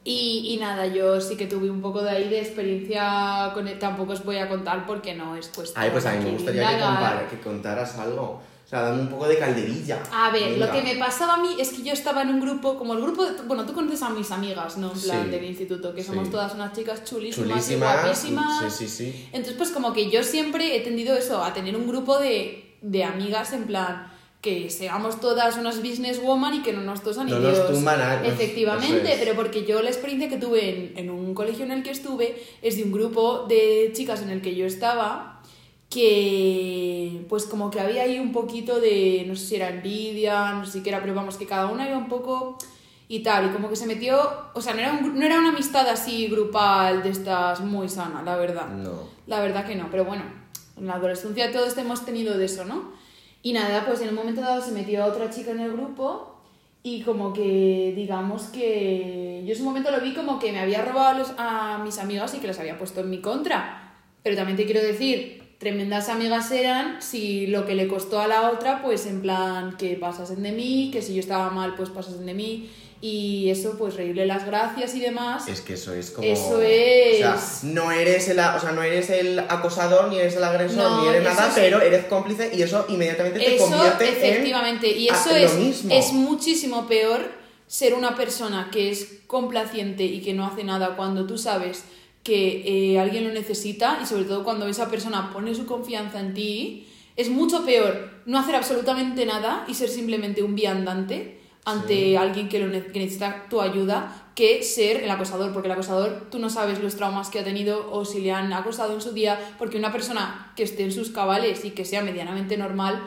Y, y nada, yo sí que tuve un poco de ahí de experiencia con él. Tampoco os voy a contar porque no es cuestión. Ay, pues a mí me gustaría que, que contaras algo. O sea, dame un poco de calderilla. A ver, Venga. lo que me pasaba a mí es que yo estaba en un grupo, como el grupo, de- bueno, tú conoces a mis amigas, ¿no? En plan, Sí. del instituto, que Sí. somos todas unas chicas chulísimas, y guapísimas. Sí, sí, sí. Entonces, pues como que yo siempre he tendido eso, a tener un grupo de, de amigas en plan que seamos todas unas businesswoman y que no nos tosan No nos Dios. tumban a- Efectivamente, es. pero porque yo la experiencia que tuve en, en un colegio en el que estuve es de un grupo de chicas en el que yo estaba que pues como que había ahí un poquito de, no sé si era envidia, no sé si era, pero vamos, que cada una iba un poco y tal, y como que se metió, o sea, no era, un no era una amistad así grupal de estas muy sana, la verdad. No. La verdad que no, pero bueno, en la adolescencia todos hemos tenido de eso, ¿no? Y nada, pues en un momento dado se metió otra chica en el grupo y como que, digamos que yo en ese momento lo vi como que me había robado a, los- a mis amigas y que las había puesto en mi contra. Pero también te quiero decir, tremendas amigas eran si lo que le costó a la otra, pues en plan que pasasen de mí, que si yo estaba mal, pues pasasen de mí. Y eso, pues reírle las gracias y demás. Es que eso es como. Eso es. O sea, no eres el, o sea, no eres el acosador, ni eres el agresor, No, ni eres eso nada, es- pero eres cómplice y eso inmediatamente te Eso, convierte efectivamente, y en eso a- es, lo mismo. es muchísimo peor ser una persona que es complaciente y que no hace nada cuando tú sabes que eh, alguien lo necesita y sobre todo cuando esa persona pone su confianza en ti, es mucho peor no hacer absolutamente nada y ser simplemente un viandante ante Sí. alguien que, lo ne- que necesita tu ayuda que ser el acosador, porque el acosador tú no sabes los traumas que ha tenido o si le han acosado en su día, porque una persona que esté en sus cabales y que sea medianamente normal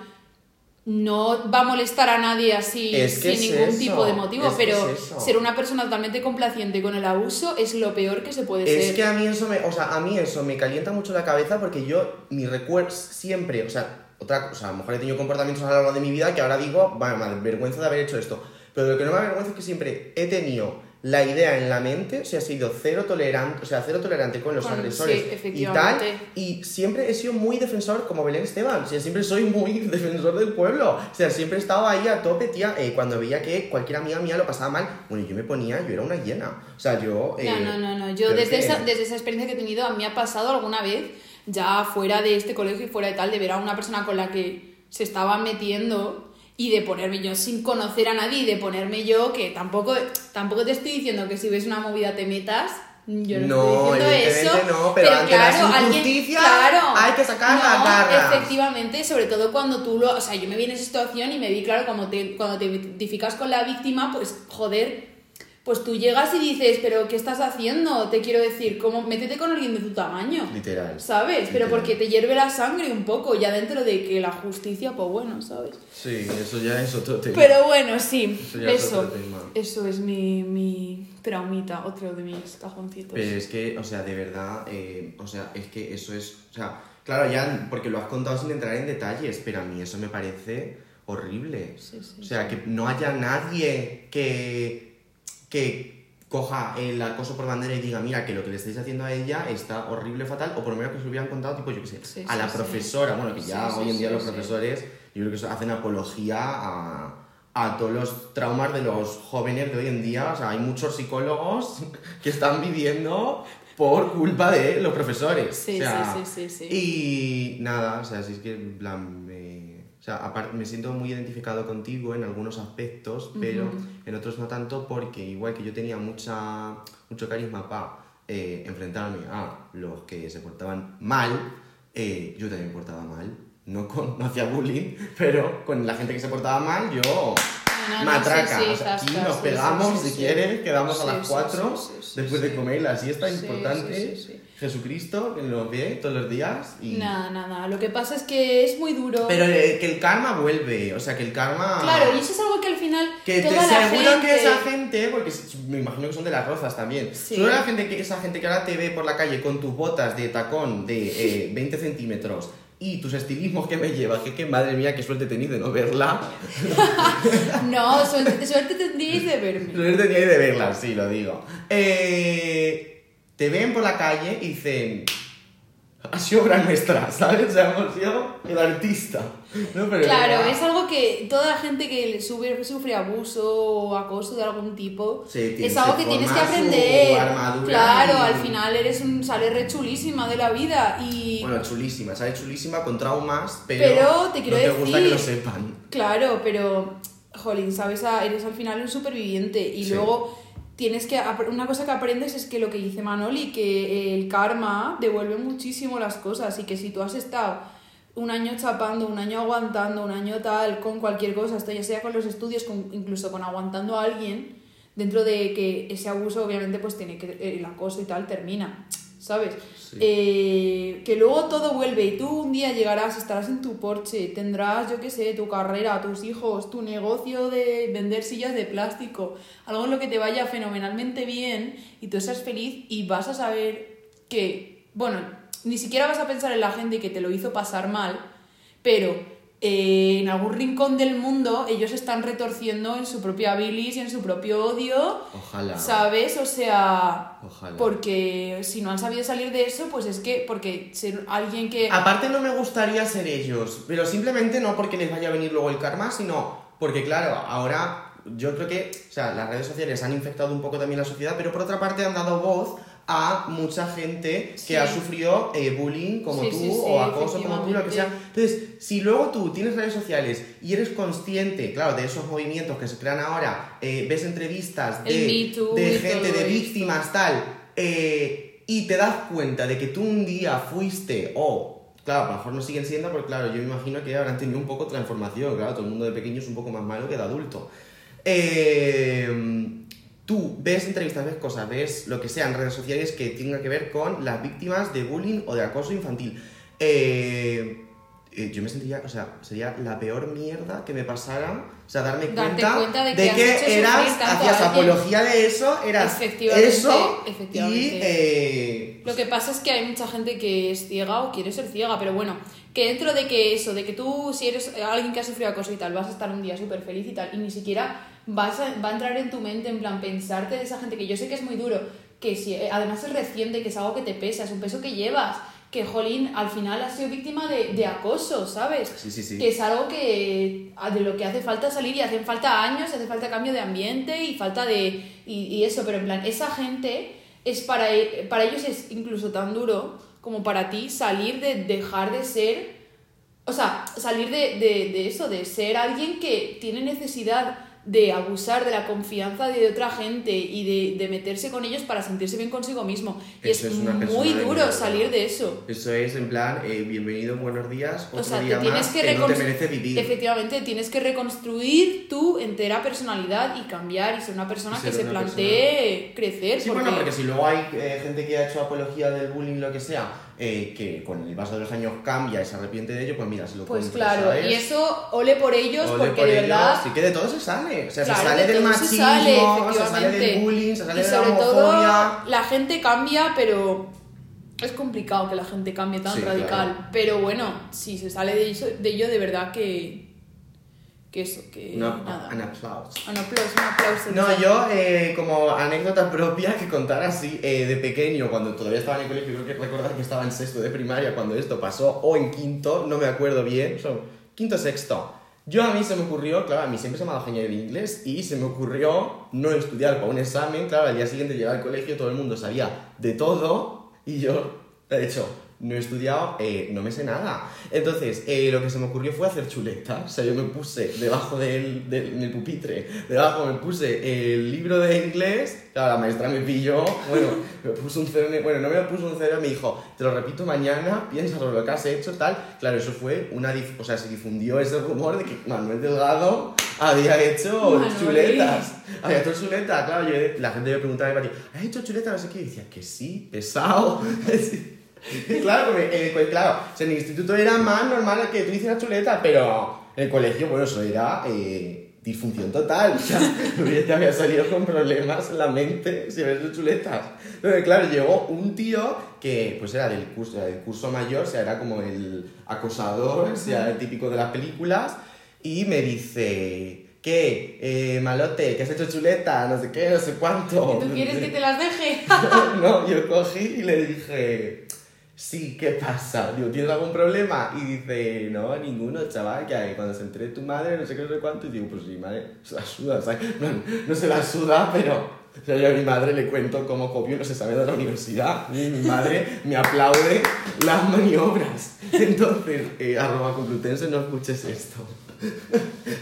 no va a molestar a nadie así Es que sin es ningún tipo de motivo, es pero es ser una persona totalmente complaciente con el abuso es lo peor que se puede Es ser. que a mí eso me, o sea, a mí eso me calienta mucho la cabeza porque yo, mi recuerdo siempre, o sea, otra cosa, a lo mejor he tenido comportamientos a lo largo de mi vida que ahora digo, vale, me avergüenza de haber hecho esto. Pero lo que no me avergüenza es que siempre he tenido la idea en la mente, o sea, he sido cero tolerante, o sea, cero tolerante con los Con- agresores sí, y tal, y siempre he sido muy defensor, como Belén Esteban, o sea, siempre soy muy <laughs> defensor del pueblo, o sea, siempre he estado ahí a tope, tía, eh, cuando veía que cualquier amiga mía lo pasaba mal, bueno, yo me ponía, yo era una hiena, o sea, yo... eh, No, no, no, no. Yo desde que- esa, desde esa experiencia que he tenido, a mí ha pasado alguna vez, ya fuera de este colegio y fuera de tal, de ver a una persona con la que se estaba metiendo y de ponerme yo sin conocer a nadie y de ponerme yo que tampoco, tampoco te estoy diciendo que si ves una movida te metas. Yo no, No, estoy diciendo eso. no, pero ante las alguien- injusticias hay que sacar no, las garras. Efectivamente, sobre todo cuando tú lo. O sea, yo me vi en esa situación y me vi, claro, como te, cuando te identificas con la víctima, pues joder, pues tú llegas y dices, pero ¿qué estás haciendo? Te quiero decir, como métete con alguien de tu tamaño. Literal. ¿Sabes? Pero porque te hierve la sangre un poco, ya dentro de que la justicia, pues bueno, ¿sabes? Sí, eso ya es otro tema. Pero bueno, sí, Eso es eso. tema. Eso es mi, mi traumita, otro de mis cajoncitos. Pero es que, o sea, de verdad, eh, o sea, es que eso es, o sea, claro, ya, porque lo has contado sin entrar en detalles, pero a mí eso me parece horrible. Sí, sí, o sea, que no haya nadie que, que coja el acoso por bandera y diga, mira, que lo que le estáis haciendo a ella está horrible, fatal, o por lo menos que se lo hubieran contado, tipo, yo qué sé, Sí, a sí, la profesora, bueno, que ya hoy en día los profesores, yo creo que hacen apología a, a todos los traumas de los jóvenes de hoy en día, o sea, hay muchos psicólogos <laughs> que están viviendo por culpa de los profesores. Sí, o sea, sí, sí, sí, sí. Y nada, o sea, si es que en plan me... Sea, aparte, me siento muy identificado contigo en algunos aspectos, pero Ujú. en otros no tanto porque igual que yo tenía mucha, mucho carisma para enfrentarme a los que se portaban mal, eh, yo también portaba mal. No, con, <laughs> no hacía bullying, pero con la gente que se portaba mal, yo No, no, matraca. sí, sí, O sea, aquí nos pegamos, sí, si quieres, quedamos a las sí, 4 sí, sí, sí, después de comer la siesta Sí, importante. Jesucristo, que nos ve todos los días. Y... Nada, nada. Lo que pasa es que es muy duro. Pero eh, que el karma vuelve, o sea, que el karma... Claro, y eso es algo que al final Que te toda la seguro gente... que esa gente, porque me imagino que son de las rozas también, Sí. seguro la gente que esa gente que ahora te ve por la calle con tus botas de tacón de eh, <laughs> 20 centímetros y tus estilismos que me llevas, que, que madre mía, qué suerte tenéis de no verla. <laughs> No, suerte, suerte tendríais de verme. Suerte tenéis de verla, sí, lo digo. Eh, te ven por la calle y dicen, ha sido obra nuestra, <laughs> ¿sabes? O sea, hemos sido el artista. ¿no? Pero Claro, es algo que toda la gente que sufre, sufre abuso o acoso de algún tipo, Sí, es algo que tienes que aprender. Claro, y- al final eres un sale re chulísima de la vida y Bueno, chulísima, sale chulísima con traumas, pero, Pero te quiero no te gusta que decir- lo sepan. claro, pero jolín, sabes, eres al final un superviviente y Sí. luego tienes que una cosa que aprendes es que lo que dice Manoli que el karma devuelve muchísimo las cosas y que si tú has estado un año chapando, un año aguantando, un año tal, con cualquier cosa, esto ya sea con los estudios, con- incluso con aguantando a alguien, dentro de que ese abuso obviamente pues tiene que, el acoso y tal termina, ¿sabes? Sí. Eh, que luego todo vuelve y tú un día llegarás, estarás en tu porche, tendrás, yo qué sé, tu carrera, tus hijos, tu negocio de vender sillas de plástico, algo en lo que te vaya fenomenalmente bien y tú seas feliz y vas a saber que, bueno, ni siquiera vas a pensar en la gente que te lo hizo pasar mal, pero eh, en algún rincón del mundo ellos están retorciendo en su propia bilis y en su propio odio, Ojalá. ¿sabes? O sea, Ojalá. porque si no han sabido salir de eso, pues es que, porque ser alguien que... Aparte no me gustaría ser ellos, pero simplemente no porque les vaya a venir luego el karma, sino porque claro, ahora yo creo que, o sea, las redes sociales han infectado un poco también la sociedad, pero por otra parte han dado voz a mucha gente Sí. que ha sufrido eh, bullying como Sí, tú sí, sí, o acoso como tú, lo que sea. Entonces, si luego tú tienes redes sociales y eres consciente, claro, de esos movimientos que se crean ahora, eh, ves entrevistas de, Too de gente, de esto. víctimas, tal, eh, y te das cuenta de que tú un día fuiste o... Claro, a lo mejor no siguen siendo, porque claro, yo me imagino que habrán tenido un poco de transformación, claro, todo el mundo de pequeño es un poco más malo que de adulto. Eh, tú ves entrevistas, ves cosas, ves lo que sea en redes sociales que tenga que ver con las víctimas de bullying o de acoso infantil. Eh, eh, yo me sentiría, o sea, sería la peor mierda que me pasara, o sea, darme cuenta, cuenta de de que eras, hacías apología de eso, eras Efectivamente, eso y eh, Lo que pasa es que hay mucha gente que es ciega o quiere ser ciega, pero bueno, que dentro de que eso, de que tú, si eres alguien que ha sufrido acoso y tal, vas a estar un día súper feliz y tal, y ni siquiera vas a, va a entrar en tu mente, en plan, pensarte de esa gente, que yo sé que es muy duro, que si eh, además es reciente, que es algo que te pesa, es un peso que llevas, que Jolín al final has sido víctima de, de acoso, ¿sabes? Sí, sí, sí. Que es algo que de lo que hace falta salir y hacen falta años, hace falta cambio de ambiente y falta de... y, y eso, pero en plan, esa gente es para, e- para ellos es incluso tan duro como para ti salir de dejar de ser, o sea, salir de, de, de eso, de ser alguien que tiene necesidad de abusar de la confianza de otra gente y de, de meterse con ellos para sentirse bien consigo mismo. Y Eso es, muy duro salir de eso. Eso es en plan, eh, bienvenido, buenos días, otro O sea, día te tienes más que, que no te merece vivir. Efectivamente, tienes que reconstruir tu entera personalidad y cambiar y ser una persona que se plantee crecer. Sí, bueno, porque si luego hay eh, gente que ha hecho apología del bullying, lo que sea, eh, que con el paso de los años cambia y se arrepiente de ello, pues mira, se lo Pues claro, ¿sabes? y eso, ole por ellos, Ole porque por de ello, verdad... Sí, que de todo se sale. O sea, Claro, se sale de del todo se machismo, sale, se sale del bullying, se sale y de la sobre todo, homofobia. la gente cambia, pero es complicado que la gente cambie tan Sí, radical. claro. Pero bueno, si se sale de ello, de ello de verdad que... Que eso, que No, nada. un aplauso. Un aplauso, un aplauso. No, yo eh, como anécdota propia que contar así, eh, de pequeño, cuando todavía estaba en el colegio, creo que recordar que estaba en sexto de primaria cuando esto pasó, o en quinto, no me acuerdo bien, son quinto sexto. Yo a mí se me ocurrió, claro, a mí siempre se me ha dado genial el inglés y se me ocurrió no estudiar para un examen, claro, al día siguiente llegar al colegio, todo el mundo sabía de todo y yo he hecho, no he estudiado, eh, no me sé nada. Entonces, eh, lo que se me ocurrió fue hacer chuletas. O sea, yo me puse debajo del, del pupitre, debajo me puse el libro de inglés. Claro, la maestra me pilló, bueno, <laughs> me puso un cero, bueno, no me puso un cero, me dijo, te lo repito mañana, piensa sobre lo que has hecho, tal. Claro, eso fue una, o sea, se difundió ese rumor de que Manuel Delgado había hecho Manuel. chuletas. Había hecho chuletas, claro, yo, la gente me preguntaba, ¿has hecho chuletas? No sé qué, y decía, que sí, pesado. <laughs> <laughs> Claro, el claro, o sea, en el instituto era más normal que tú hicieras chuletas, pero en el colegio, bueno, eso era eh, disfunción total. <laughs> O sea, <laughs> te había salido con problemas en la mente si hecho chuletas. Pero claro, llegó un tío que pues era del curso, era del curso mayor, o sea, era como el acosador, o sea, el típico de las películas, y me dice... ¿Qué? Eh, malote, que has hecho chuleta, no sé qué, no sé cuánto. ¿Tú quieres que te las deje? no, yo cogí y le dije, sí, ¿qué pasa? Digo, ¿tienes algún problema? Y dice, no, ninguno, chaval, que cuando se entere tu madre, no sé qué, no sé cuánto. Y digo, pues sí, madre, se la suda, ¿sabes? No, no se la suda, pero... O sea, yo a mi madre le cuento cómo copio los exámenes de la universidad. Y mi madre me aplaude las maniobras. Entonces, eh, arroba complutense, no escuches esto.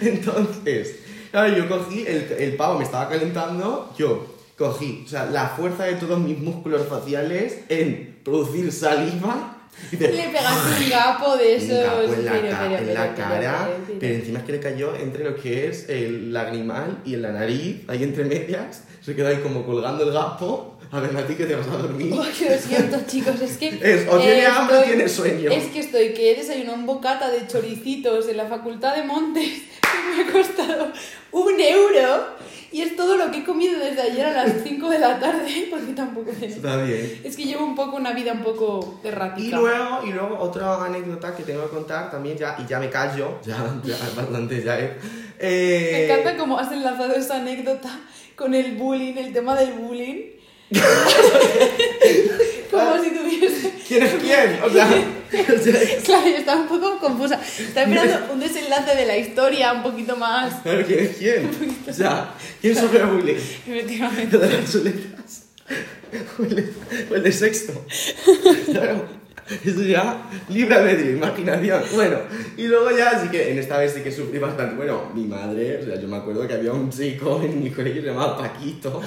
Entonces, yo cogí, el, el pavo me estaba calentando, yo cogí, o sea, la fuerza de todos mis músculos faciales en producir saliva. Y <laughs> Le pegaste un gapo de un capo en la, pero, ca- pero, en pero, la pero, cara, pero, encima es que le cayó entre lo que es el lagrimal y en la nariz, ahí entre medias, se quedó ahí como colgando el gapo. A ver, a ti que te vas a dormir. Uy, lo siento, <laughs> chicos, es que. Es, o tiene eh, hambre o tiene sueño. Es que estoy, que he desayunado un bocata de choricitos en la facultad de Montes que <laughs> me ha costado un euro y es todo lo que he comido desde ayer a las 5 de la tarde <laughs> porque tampoco me... Está bien. Es que llevo un poco una vida un poco errática. Y luego, y luego otra anécdota que tengo que contar también ya, y ya me callo, <laughs> ya, ya bastante ya, ¿eh? Eh, Me encanta cómo has enlazado esa anécdota con el bullying, el tema del bullying. <laughs> como si tuviese... ¿Quién es quién? O sea, <laughs> o sea, Claro, yo estaba un poco confusa. Estaba esperando <laughs> un desenlace de la historia un poquito más... claro, ¿quién es quién? O sea, ¿quién sufre bullying? Efectivamente. De las chuletas. O el de, o el de sexto. Claro. Eso ya, libre albedrío, imaginación. Bueno, y luego ya sí que en esta vez sí que sufrí bastante. Bueno, mi madre, o sea, yo me acuerdo que había un chico en mi colegio que se llamaba Paquito.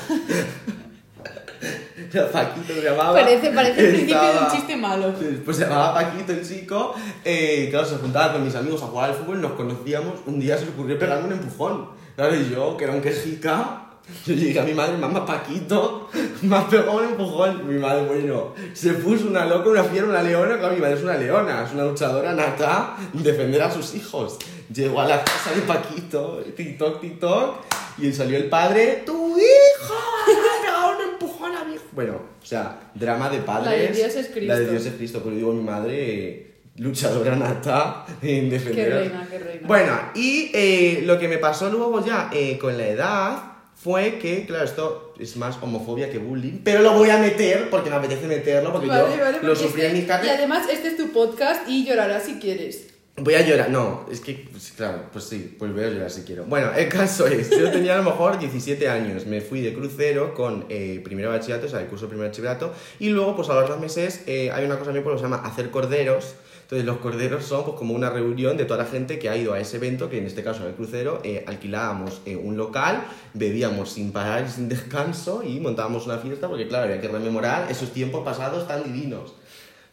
<laughs> Paquito se llamaba. Parece, parece el principio de un chiste malo. Pues se llamaba Paquito el chico, eh, claro, se juntaba con mis amigos a jugar al fútbol, nos conocíamos, un día se le ocurrió pegarme un empujón. Claro, y yo, que era un quejica, <laughs> yo llegué a mi madre, mamá Paquito, me ha pegado un empujón. Mi madre, bueno, se puso una loca, una fiera, una leona, claro, mi madre es una leona, es una luchadora nata, defender a sus hijos. Llegó a la casa de Paquito, TikTok, TikTok, y salió el padre, tu hijo, le ha pegado un empujón a mi hijo. Bueno, o sea, drama de padres. La de Dios es Cristo. La de Dios es Cristo, pero digo, mi madre, luchadora nata <laughs> en defender. Qué reina, qué reina. Bueno, y eh, lo que me pasó luego ya eh, con la edad fue que, claro, esto es más homofobia que bullying, pero lo voy a meter porque me apetece meterlo, porque Vale, yo vale, lo sufrí este- en mi Y carne. además, este es tu podcast y llorarás si quieres. Voy a llorar, no, es que, pues, claro, pues sí, pues voy a llorar si quiero. Bueno, el caso es, yo tenía a lo mejor 17 años, me fui de crucero con eh, primero bachillerato, o sea, el curso de primer bachillerato, y luego, pues a los dos meses, eh, hay una cosa pueblo que se llama hacer corderos. Entonces, los corderos son pues como una reunión de toda la gente que ha ido a ese evento, que en este caso en el crucero, eh, alquilábamos eh, un local, bebíamos sin parar y sin <laughs> descanso y montábamos una fiesta, porque claro, había que rememorar esos tiempos pasados tan divinos.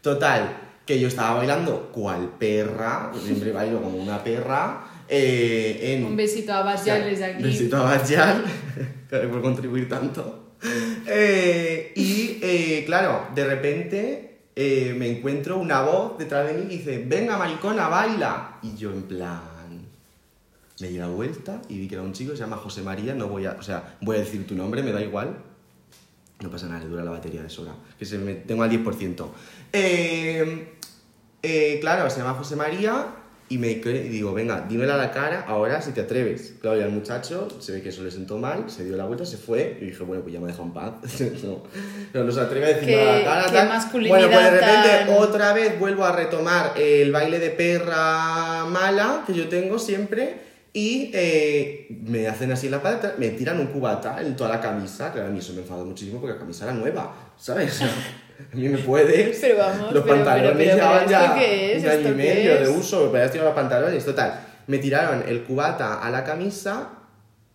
Total, que yo estaba bailando cual perra, siempre bailo como una perra, eh, en... Un besito a Basjal desde aquí. Besito a <laughs> gracias por contribuir tanto. Eh, y eh, claro, de repente me encuentro una voz detrás de mí y dice, venga maricona, baila. Y yo en plan... Me di la vuelta y vi que era un chico que se llama José María, no voy a... O sea, voy a decir tu nombre, me da igual. No pasa nada, le dura la batería de sobra. Que se me, tengo al 10%. Eh, eh, claro, se llama José María y me y digo, venga, dímela a la cara ahora si te atreves. Claro, y al muchacho se ve que eso le sentó mal, se dio la vuelta, se fue y dije, bueno, pues ya me dejado en paz. <laughs> no, no, no se atreve a decirme a la cara. qué tal. masculinidad Bueno, pues de repente tan- otra vez vuelvo a retomar el baile de perra mala que yo tengo siempre. Y eh, me hacen así la pata, me tiran un cubata en toda la camisa. Claro, a mí eso me enfadó muchísimo porque la camisa era nueva, ¿sabes? <laughs> a mí me puedes. Pero vamos, los pero- pantalones ¿esto ya qué es? un año ¿Esto y medio de uso, pero ya tirar los pantalones. Total, me tiraron el cubata a la camisa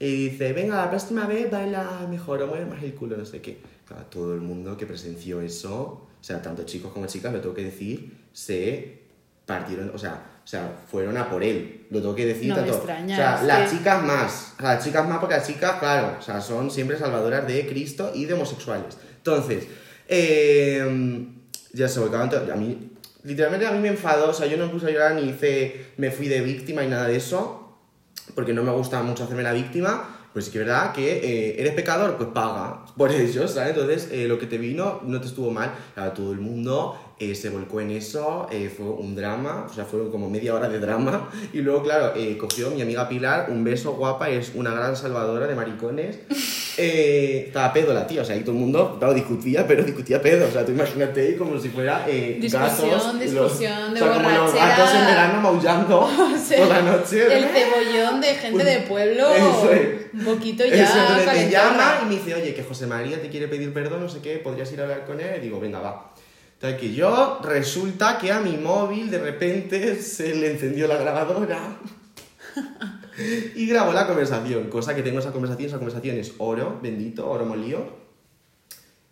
y dice, venga, la próxima vez baila mejor o mueve más el culo, no sé qué. Claro, todo el mundo que presenció eso, o sea, tanto chicos como chicas, lo tengo que decir, se partieron, o sea, o sea, fueron a por él. Lo tengo que decir No me tanto. extraña, o sea, las chicas más. O sea, las chicas más porque las chicas, claro, o sea, son siempre salvadoras de Cristo y de homosexuales. Entonces, eh, ya se a mí literalmente a mí me enfadó, o sea, yo no me puse a llorar ni hice me fui de víctima y nada de eso, porque no me gusta mucho hacerme la víctima. Pues sí que es verdad que eh, eres pecador, pues paga por ello, ¿sabes? Entonces, eh, lo que te vino no te estuvo mal. Claro, todo el mundo eh, se volcó en eso, eh, fue un drama, o sea, fueron como media hora de drama. Y luego, claro, eh, cogió mi amiga Pilar, un beso guapa, es una gran salvadora de maricones. <laughs> Eh, estaba pedo la tía, o sea, ahí todo el mundo, claro, discutía, pero discutía pedo. O sea, tú imagínate ahí como si fuera eh, Discusión, gatos. discusión de o sea, como los gatos en verano maullando <laughs> O sea, por la noche. El cebollón de gente de pueblo. Eso es. Un poquito Eso, ya. entonces me llama y me dice, oye, que José María te quiere pedir perdón, no sé qué, podrías ir a hablar con él. Y digo, venga, va. Entonces que yo resulta que a mi móvil de repente se le encendió la grabadora y grabó la conversación, cosa que tengo esa conversación, esa conversación es oro, bendito, oro molido.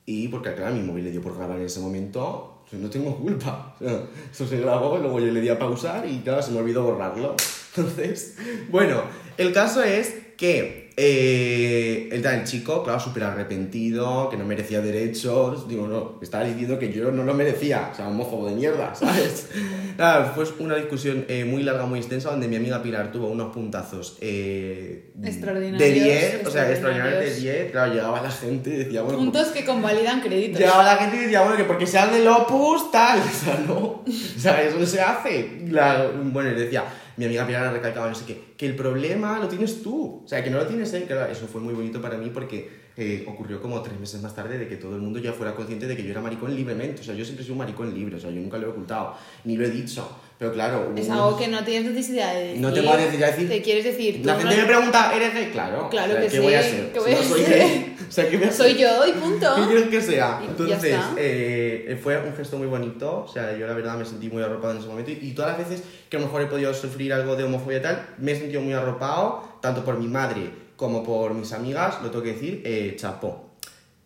Y porque claro, mi móvil le dio por grabar en ese momento, no tengo culpa. O sea, Eso se grabó, luego yo le di a pausar y claro, se me olvidó borrarlo. Entonces, bueno, el caso es que eh, el tal chico, claro, súper arrepentido, que no merecía derechos. Digo, no, estaba diciendo que yo no lo merecía, o sea, homófobo de mierda, <laughs> ¿sabes? Nada, fue una discusión eh, muy larga, muy extensa, donde mi amiga Pilar tuvo unos puntazos eh, Extraordinarios, de 10, o sea, extraordinarios de extraordinarios. 10. Claro, llegaba la gente y decía, bueno, Puntos que convalidan créditos. Llegaba la gente y decía, bueno, que porque sean del Opus, tal. <laughs> O sea, no. O sea, eso no se hace. La- bueno, y decía, mi amiga Pilar le recalcaba, no sé qué, que el problema lo tienes tú. O sea, que no lo tienes él. Claro, eso fue muy bonito para mí porque eh, ocurrió como tres meses más tarde de que todo el mundo ya fuera consciente de que yo era maricón libremente. O sea, yo siempre sido un maricón libre. O sea, yo nunca lo he ocultado, ni lo he dicho. Pero claro, Es algo que no tienes necesidad de decir. No tengo necesidad de decir. Te quieres decir. La no- gente me pregunta, ¿eres gay? Claro. Claro o sea, que ¿qué sí, voy a ser? ¿qué Si voy a no soy gay. <laughs> O sea, ¿qué voy a Soy ser? yo y punto. ¿Qué quieres que sea? Entonces, eh, fue un gesto muy bonito. O sea, yo la verdad me sentí muy arropado en ese momento. Y, y todas las veces que a lo mejor he podido sufrir algo de homofobia y tal, me he sentido muy arropado, tanto por mi madre como por mis amigas, lo tengo que decir, eh, chapó.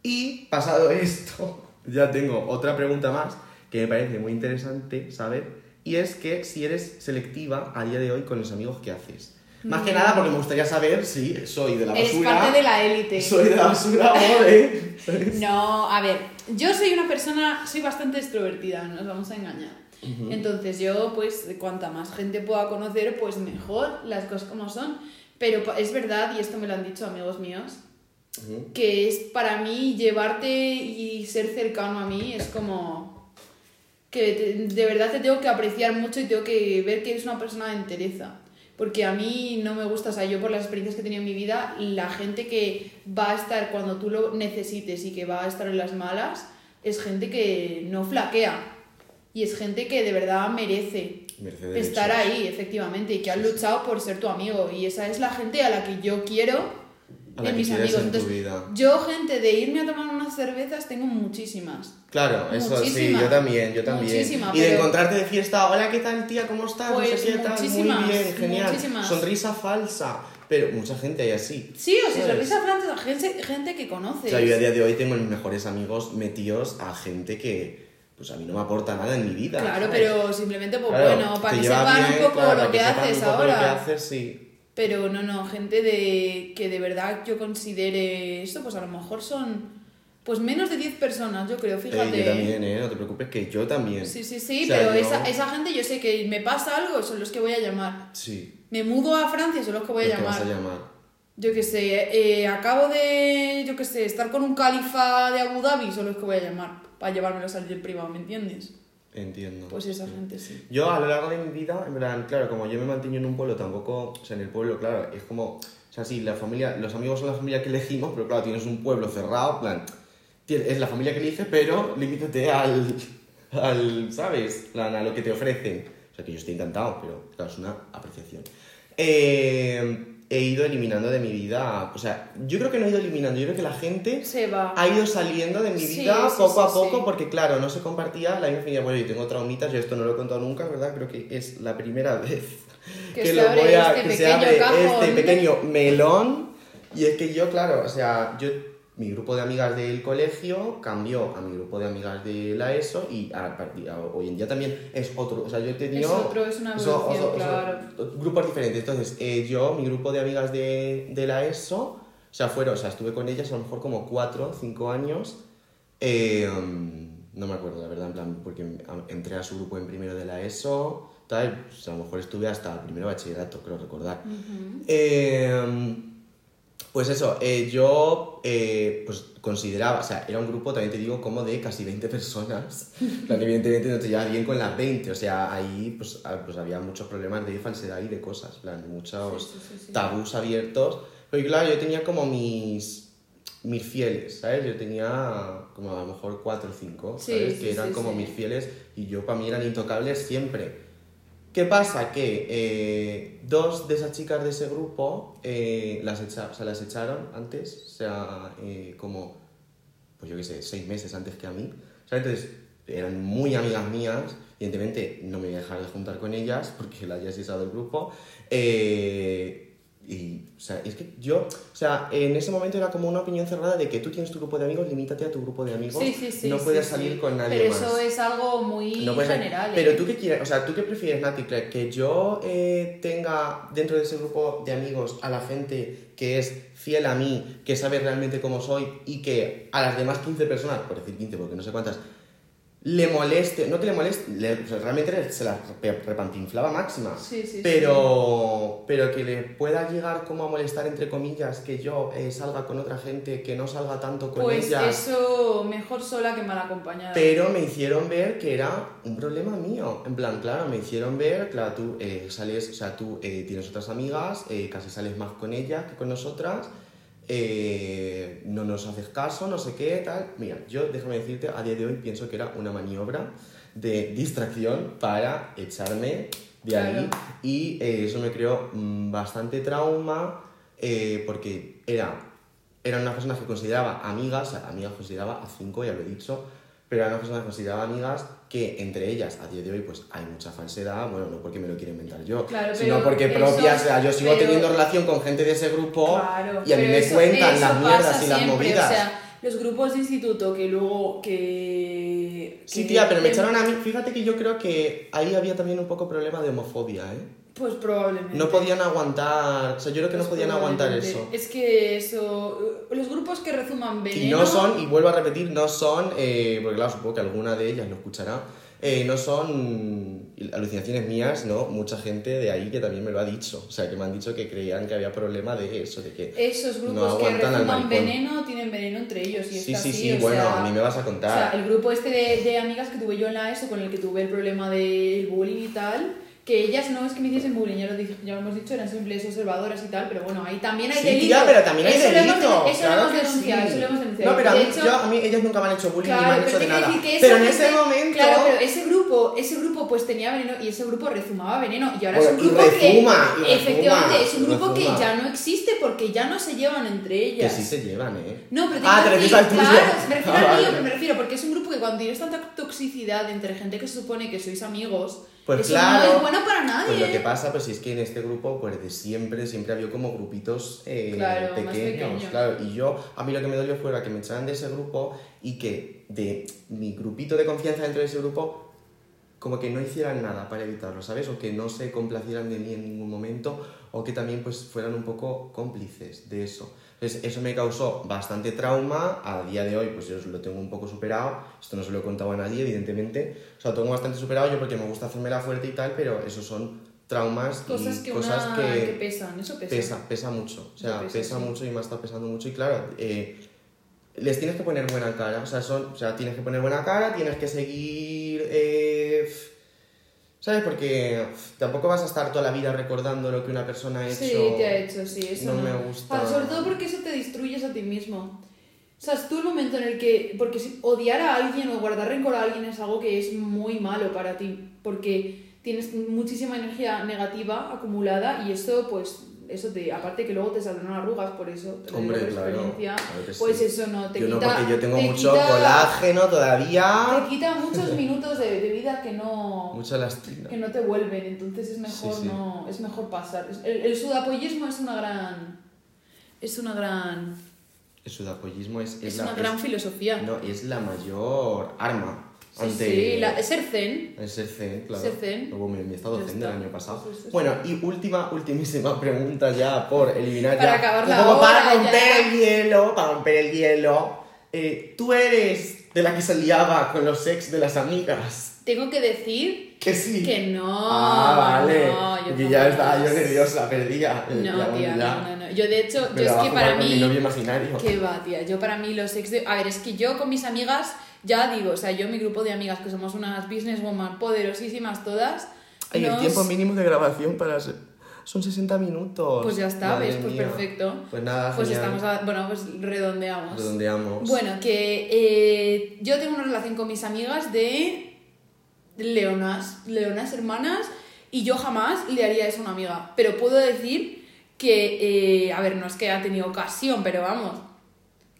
Y pasado <laughs> esto, ya tengo otra pregunta más que me parece muy interesante saber. Y es que si eres selectiva a día de hoy con los amigos que haces. Más que Mm. nada porque me gustaría saber si soy de la Eres basura. parte de la élite. Soy de la basura o. No, a ver, yo soy una persona, soy bastante extrovertida, no nos vamos a engañar. Entonces yo, pues, cuanta más gente pueda conocer, pues mejor, las cosas como son. Pero es verdad, y esto me lo han dicho amigos míos, que es para mí llevarte y ser cercano a mí es como que de verdad te tengo que apreciar mucho y tengo que ver que eres una persona de entereza. Porque a mí no me gusta, o sea, yo por las experiencias que he tenido en mi vida, la gente que va a estar cuando tú lo necesites y que va a estar en las malas, es gente que no flaquea. Y es gente que de verdad merece estar ahí, efectivamente, y que han luchado por ser tu amigo. Y esa es la gente a la que yo quiero A la en que mis amigos. en tu Entonces, vida. yo, gente, de irme a tomar unas cervezas, tengo muchísimas. Claro, eso sí, yo también, yo también. Muchísima, y de pero- encontrarte de fiesta, hola, ¿qué tal, tía? ¿Cómo estás? Pues no sé qué tal, muchísimas, muy bien, genial. muchísimas. Sonrisa falsa. Pero mucha gente hay así. Sí, o sea, sonrisa francesa, gente, gente que conoces. O sea, yo a día de hoy tengo mis mejores amigos metidos a gente que, pues a mí no me aporta nada en mi vida. Claro, ¿sabes? pero simplemente, pues Claro, bueno, para que sepan un poco claro, lo que, sepan haces un poco ahora. Lo que haces, sí. Pero no, no, gente de que de verdad yo considere esto, pues a lo mejor son pues menos de 10 personas, yo creo, Eh, fíjate. yo también, ¿eh? No te preocupes, que yo también. Sí, sí, sí, O sea, pero esa, esa gente yo sé que me pasa algo, son los que voy a llamar. Sí. Me mudo a Francia, son los que voy a Los que llamar. vas a llamar. Yo que sé, eh, acabo de, yo que sé, estar con un califa de Abu Dhabi, son los que voy a llamar para llevármelos al privado, ¿me entiendes? Entiendo. Pues esa gente sí. Yo a lo largo de mi vida, en verdad, claro, como yo me mantengo en un pueblo, tampoco, o sea, en el pueblo, claro, es como, o sea, sí, la familia, los amigos son la familia que elegimos, pero claro, tienes un pueblo cerrado, plan, es la familia que eliges, pero límítate al, al, ¿sabes? Plan, a lo que te ofrecen. O sea, que yo estoy encantado, pero claro, es una apreciación. eh, he ido eliminando de mi vida. O sea, yo creo que no he ido eliminando, yo creo que la gente Se va. ha ido saliendo de mi Sí, vida sí, poco sí, a poco porque claro, no se compartía la misma afinidad. Bueno, yo tengo traumitas, yo esto no lo he contado nunca, ¿verdad? Creo que es la primera <laughs> vez Que que, se lo voy a este que se abre cajón. este pequeño melón y es que yo, claro, o sea, yo mi grupo de amigas del colegio cambió a mi grupo de amigas de la ESO y a partir a- hoy en día también es otro, o sea, yo he tenido Es otro, es una so- evolución, so- so- claro. grupos diferentes. Entonces, eh, yo, mi grupo de amigas de, de la ESO, o sea, fueron, o sea, estuve con ellas a lo mejor como 4, 5 años. eh, no me acuerdo, la verdad, en plan, porque entré a su grupo en primero de la ESO, tal, pues a lo mejor estuve hasta primero de bachillerato, creo recordar. Eh, pues eso, eh, yo eh, pues consideraba, o sea, era un grupo, también te digo, como de casi 20 personas. Plan, evidentemente no te llevas bien con las 20, o sea, ahí pues, ah, pues había muchos problemas de falsedad y de cosas, plan, muchos Sí, sí, sí, tabús abiertos. Pero claro, yo tenía como mis, mis fieles, ¿sabes? Yo tenía como a lo mejor 4 o 5, Sí, ¿sabes? que eran como mis fieles y yo para mí eran intocables siempre. ¿Qué pasa? Que eh, dos de esas chicas de ese grupo eh, las, echa- o las echaron antes, o sea, eh, como, pues yo qué sé, seis meses antes que a mí. O sea, entonces eran muy amigas mías, evidentemente no me voy a dejar de juntar con ellas porque las hayas echado del grupo. eh, y, o sea, es que yo, o sea, en ese momento era como una opinión cerrada de que tú tienes tu grupo de amigos, limítate a tu grupo de amigos, Sí, sí, sí. no puedes salir con nadie Pero más. eso es algo muy No general. Pero ¿eh? tú qué quieres, o sea, ¿tú qué prefieres, Nati? Que que yo eh, tenga dentro de ese grupo de amigos a la gente que es fiel a mí, que sabe realmente cómo soy y que a las demás 15 personas, por decir 15 porque no sé cuántas, le moleste, no que le moleste, le- realmente se la re- repantinflaba máxima. Sí, sí, sí. Pero, pero que le pueda llegar como a molestar, entre comillas, que yo eh, salga con otra gente, que no salga tanto con Pues ellas. eso, mejor sola que mal acompañada. Pero me hicieron ver que era un problema mío. En plan, claro, me hicieron ver, claro, tú eh, sales, o sea, tú eh, tienes otras amigas, eh, casi sales más con ellas que con nosotras, eh, no nos haces caso, no sé qué, tal. Mira, yo déjame decirte, a día de hoy pienso que era una maniobra de distracción para echarme de ahí Claro. y eh, eso me creó mm, bastante trauma eh, porque era eran unas personas que consideraba amigas, o sea, amigas consideraba a cinco, ya lo he dicho, pero eran personas que consideraba amigas que entre ellas, a día de hoy, pues hay mucha falsedad, bueno, no porque me lo quiera inventar yo, Claro, sino porque propia, o sea, yo sigo pero- teniendo relación con gente de ese grupo Claro, y a mí me eso- cuentan eso las mierdas y las movidas. O sea, los grupos de instituto que luego que... sí, que- tía, pero me echaron a mí, fíjate que yo creo que ahí había también un poco problema de homofobia, ¿eh? Pues probablemente. No podían aguantar, o sea, yo creo que no Pues podían aguantar eso. Es que eso... Los grupos que rezuman veneno... Y no son, y vuelvo a repetir, no son, eh, porque claro, supongo que alguna de ellas lo escuchará, eh, no son alucinaciones mías, ¿no? Mucha gente de ahí que también me lo ha dicho. O sea, que me han dicho que creían que había problema de eso, de que... Esos No grupos que aguantan al rezuman veneno tienen veneno entre ellos. Y Sí, sí, así, sí, o bueno, sea, a mí me vas a O sea, contar. el grupo este de, de amigas que tuve yo en la ESO, con el que tuve el problema del bullying y tal, que ellas no es que me hiciesen bullying, ya lo, dije- ya lo hemos dicho, eran simples observadoras y tal, pero bueno, ahí también hay Sí, delito. tía, pero también hay eso Lo hemos, delito. eso claro lo hemos que denunciado, sí. eso lo hemos denunciado. No, pero a mí, hecho, yo- a mí ellas nunca me han hecho bullying ni me Claro, han hecho de nada. que pero en ese momento... Claro, pero ese grupo, ese grupo pues tenía veneno y ese grupo rezumaba veneno. Y ahora Bueno, es un y grupo refuma, y que. refuma, efectivamente, es un grupo refuma. que ya no existe porque ya no se llevan entre Que ellas. sí se llevan, ¿eh? No, pero te Ah, te refieres al tuyo. claro, me refiero <laughs> Ah, al mío, vale. pero me refiero porque es un grupo que cuando tienes tanta toxicidad entre gente que se supone que sois amigos, Pues eso claro. no es bueno para nadie. Pues lo que pasa, pues es que en este grupo, pues de siempre, siempre había como grupitos eh, Claro, pequeños, claro. Y yo, a mí lo que me dolió fuera que me echaran de ese grupo y que de mi grupito de confianza dentro de ese grupo, como que no hicieran nada para evitarlo, ¿sabes? O que no se complacieran de mí en ningún momento, o que también pues fueran un poco cómplices de eso. Entonces, eso me causó bastante trauma. A día de hoy, pues yo lo tengo un poco superado. Esto no se lo he contado a nadie, evidentemente. O sea, lo tengo bastante superado yo porque me gusta hacerme la fuerte y tal, pero esos son traumas Cosas y que, cosas una, que, que pesan, eso pesa. pesa, pesa mucho. O sea, Pesa, pesa, sí. mucho y me ha estado pesando mucho. Y claro, eh, les tienes que poner buena cara. O sea, son, o sea, tienes que poner buena cara, tienes que seguir. eh, ¿Sabes? Porque tampoco vas a estar toda la vida recordando lo que una persona ha hecho. Sí, te ha hecho, sí, eso no no. me gusta. Ah, sobre todo porque eso te destruyes a ti mismo. O sea, es tú el momento en el que. Porque si odiar a alguien o guardar rencor a alguien es algo que es muy malo para ti. Porque tienes muchísima energía negativa acumulada y eso, pues, eso te, aparte que luego te saldrán arrugas por eso, te Hombre, por claro. experiencia, claro que sí. pues eso no, te yo no, quita... porque yo tengo te mucho quita- colágeno todavía. Te quita muchos minutos de, de vida que no, Mucha lastina. que no te vuelven, entonces es mejor Sí, sí. no, es mejor pasar. Es- El, el sudapollismo es una gran, es una gran, El sudapollismo es, es, la, una gran filosofía. no, es la mayor arma Sí, ante sí, la- es ser zen. el ser zen, claro. Ser zen. Luego mi, mi estado Ya zen del año pasado. Sí, sí. Bueno, y última, ultimísima <laughs> pregunta ya por eliminar Para ya. acabar la para hora romper ya. el hielo, para romper el hielo. Eh, ¿Tú eres de la que se liaba con los ex de las amigas? Tengo que decir Que sí. que no. Ah, vale. no, yo Porque ya estaba yo nerviosa, perdía. eh, No, ya, tía, no, no, no. Yo de hecho, Me yo es que para con mi mí. novio imaginario. Que va, tía. Yo para mí los ex de... A ver, es que yo con mis amigas, ya digo, o sea, yo mi grupo de amigas, que somos unas businesswoman poderosísimas todas. El nos- tiempo mínimo de grabación para... Son 60 minutos. Pues ya está, Madre ¿ves? Pues mía. perfecto. Pues nada, Pues genial. estamos, a- bueno, pues redondeamos. Redondeamos. Bueno, que eh, yo tengo una relación con mis amigas de leonas, leonas hermanas, y yo jamás le haría eso a una amiga. Pero puedo decir que, eh, a ver, no es que ha tenido ocasión, pero vamos,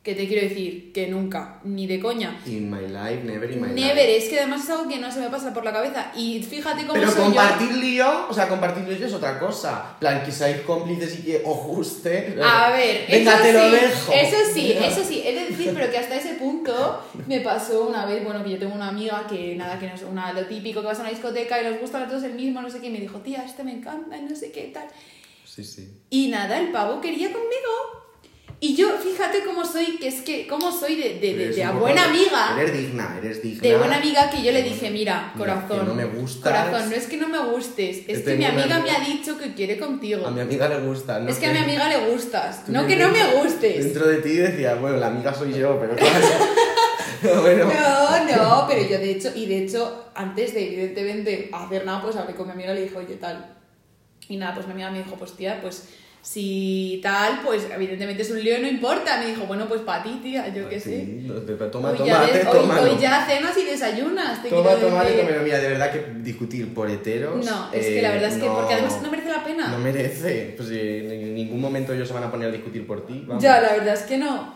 que te quiero decir que nunca, ni de coña. In my life, never in my Never, life. es que además es algo que no se me pasa por la cabeza. Y fíjate cómo Pero soy yo. compartir lío, o sea, compartir lío es otra cosa. plan, que seáis cómplices y que os guste. A ver, Venga, eso te sí, lo dejo. Eso sí, eso sí, he de decir, pero que hasta ese punto me pasó una vez, bueno, que yo tengo una amiga que nada, que no es una, lo típico que vas a una discoteca y nos gustan a todos el mismo, no sé qué, y me dijo, tía, este me encanta, no sé qué tal. Sí, sí. Y nada, el pavo quería conmigo. Y yo, fíjate cómo soy, que es que, cómo soy de, de, de, a buena amiga. Eres digna, eres digna. De buena amiga que yo le dije, mira, corazón. que no me gustas. Corazón, no es que no me gustes, es Que mi amiga me ha dicho que quiere contigo. A mi amiga le gusta, ¿no? es que a mi amiga le gustas, no que no me gustes. Dentro de ti decía, bueno, la amiga soy yo, pero <laughs> claro. <laughs> No, bueno. No, no, pero yo de hecho, y de hecho, antes de evidentemente hacer nada, pues hablé con mi amiga y le dije, oye, tal. Y nada, pues mi amiga me dijo, pues tía, pues si tal, pues evidentemente es un lío, no importa. Me dijo, bueno, pues para ti, tía, yo qué sé. Sí, no, pero toma, Hoy toma, ya, hoy, ya cenas y desayunas, te Toma, toma, decir. mira, de verdad que discutir por heteros. No, es que la eh, verdad es que, no- porque además no merece la pena. No merece. Pues eh, en ningún momento ellos se van a poner a discutir por ti. vamos. Ya, la verdad es que no.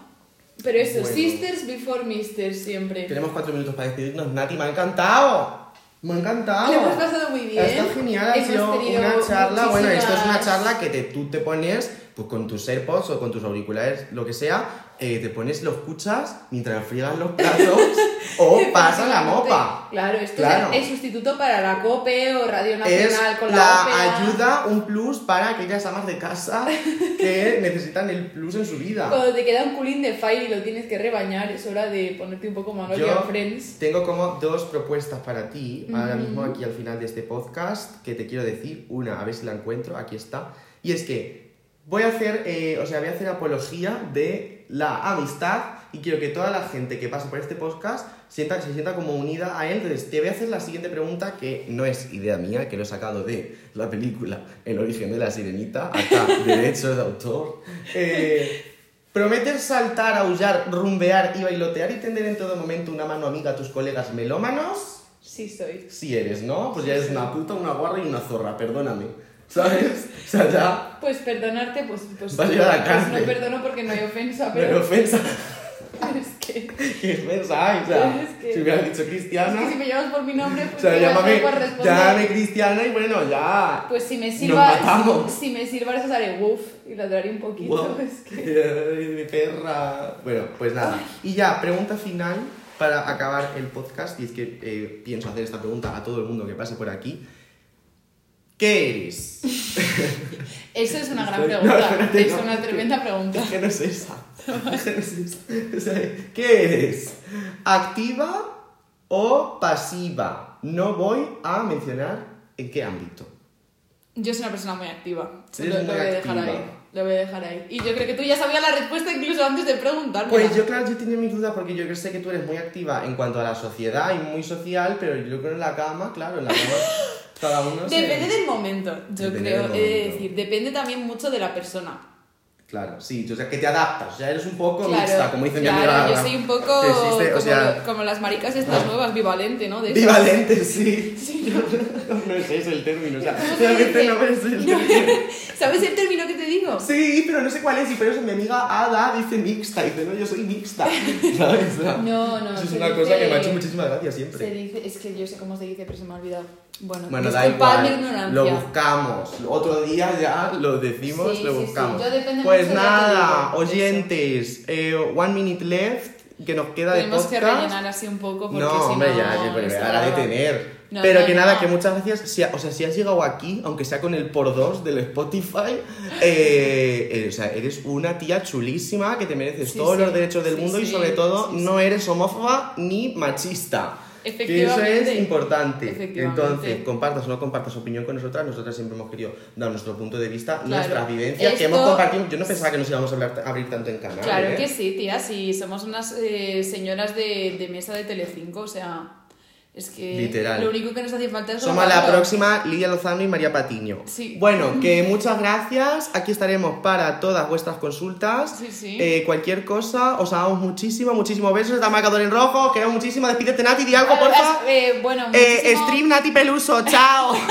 Pero eso, Bueno. sisters before misters siempre. Tenemos cuatro minutos para despedirnos. Nati, me ha encantado. Me ha encantado. Lo hemos pasado muy bien. Estado genial, ha sido una charla. Bueno, esto es una muchísimas- charla que te, tú te pones pues con tus AirPods o con tus auriculares, lo que sea, eh, te pones, lo escuchas mientras friegas los platos <laughs> o pasa la mopa. Claro, esto Claro. es el sustituto para la COPE o Radio Es Nacional con la, la ópera. ayuda, un plus para aquellas amas de casa <laughs> que necesitan el plus en su vida. Cuando te queda un culín de fire y lo tienes que rebañar, es hora de ponerte un poco Manolio Yo Friends. tengo como dos propuestas para ti, ahora mismo aquí al final de este podcast, que te quiero decir. Una, a ver si la encuentro, aquí está. Y es que voy a hacer, eh, o sea, voy a hacer apología de la amistad y quiero que toda la gente que pase por este podcast sienta, se sienta como unida a él. Entonces, te voy a hacer la siguiente pregunta, que no es idea mía, que lo he sacado de la película El origen de la sirenita, acá, <laughs> derechos de autor. Eh, Prometer saltar, aullar, rumbear y bailotear y tender en todo momento una mano amiga a tus colegas melómanos. Sí soy. Si eres, ¿no? Pues ya eres una puta, una guarra y una zorra, perdóname. ¿Sabes? O sea, ya. Pues perdonarte, pues, pues, Vas a ir a la pues cárcel. no perdono porque no hay ofensa, Pero pero ofensa. <laughs> es que, <laughs> ¿Qué ofensa hay? O sea, Es que- si hubieras dicho es cristiana. que si me llamas por mi nombre, O pues sea, ¿qué vas a llámame, llámame cristiana y bueno, ya. Pues si me Nos sirvas, matamos. si me sirvas, os haré woof y ladraré un poquito. Wow. <laughs> Es que... De perra. Bueno, pues nada. Y ya, pregunta final para acabar el podcast. Y es que eh, pienso hacer esta pregunta a todo el mundo que pase por aquí. ¿Qué eres? <laughs> Eso es una gran <laughs> No, pregunta. es no. una tremenda pregunta. Es que no es esa. Es que no es esa. O sea, ¿Qué eres? ¿Activa o pasiva? No voy a mencionar en qué ámbito. Yo soy una persona muy activa. Lo, voy a dejar activa. ahí. Lo voy a dejar ahí. Y yo creo que tú ya sabías la respuesta incluso antes de preguntarme. Pues yo, claro, yo tenía mis dudas porque yo sé que tú eres muy activa en cuanto a la sociedad y muy social, pero yo creo en la cama, claro, en la cama <laughs> cada uno se- Depende del momento, yo Depende creo. del He de momento. decir, depende también mucho de la persona. Claro, sí, o sea, que te adaptas, o sea, eres un poco Claro, mixta, como dice mi claro, amiga. yo soy un poco o como, sea, como las maricas estas nuevas, bivalente, ¿no? De esas. bivalente, <laughs> sí. no <laughs> es ese el término, o sea, ¿Cómo se realmente no es el término. <laughs> ¿Sabes el término que te digo? Sí, pero no sé cuál es, y por eso mi amiga Ada dice mixta, dice, no, yo soy mixta, ¿sabes? No, no. Eso es una dice- cosa que me ha hecho muchísima gracia siempre. Se dice, es que yo sé cómo se dice, pero se me ha olvidado. Bueno, Bueno, da mi igual, ignorancia. lo buscamos. Otro día ya lo decimos, Sí, lo sí, sí. buscamos. Yo depende pues te nada, oyentes, eh, one minute left, que nos queda Tenemos de que podcast. rellenar así un poco porque no, si hombre, no, ya, que pues, me hará de va- tener. No, Pero no, que nada, que muchas gracias. Si, o sea, si has llegado aquí, aunque sea con el por dos del Spotify, eh, eh, o sea, eres una tía chulísima que te mereces Sí, todos sí. los derechos del Sí, mundo y sobre todo no eres homófoba ni machista. Que eso Efectivamente. es importante. Efectivamente. Entonces, compartas o no compartas opinión con nosotras, nosotras siempre hemos querido dar nuestro punto de vista, Claro. nuestras vivencias que hemos compartido. Yo no pensaba que nos íbamos a hablar- abrir tanto en canal. Claro ¿eh? que sí, tía, sí, somos unas eh, señoras de, de mesa de Telecinco, o sea, es que Literal. lo único que nos hace falta es Somos la próxima Lidia Lozano y María Patiño. Sí. Bueno, que <laughs> muchas gracias. Aquí estaremos para todas vuestras consultas. Sí, sí. Eh, cualquier cosa, os amamos muchísimo, muchísimos besos. Está marcador en rojo. Queremos muchísimo. Despídete, Nati, di algo, porfa. Eh, bueno, Eh, stream Nati Peluso, chao. <laughs>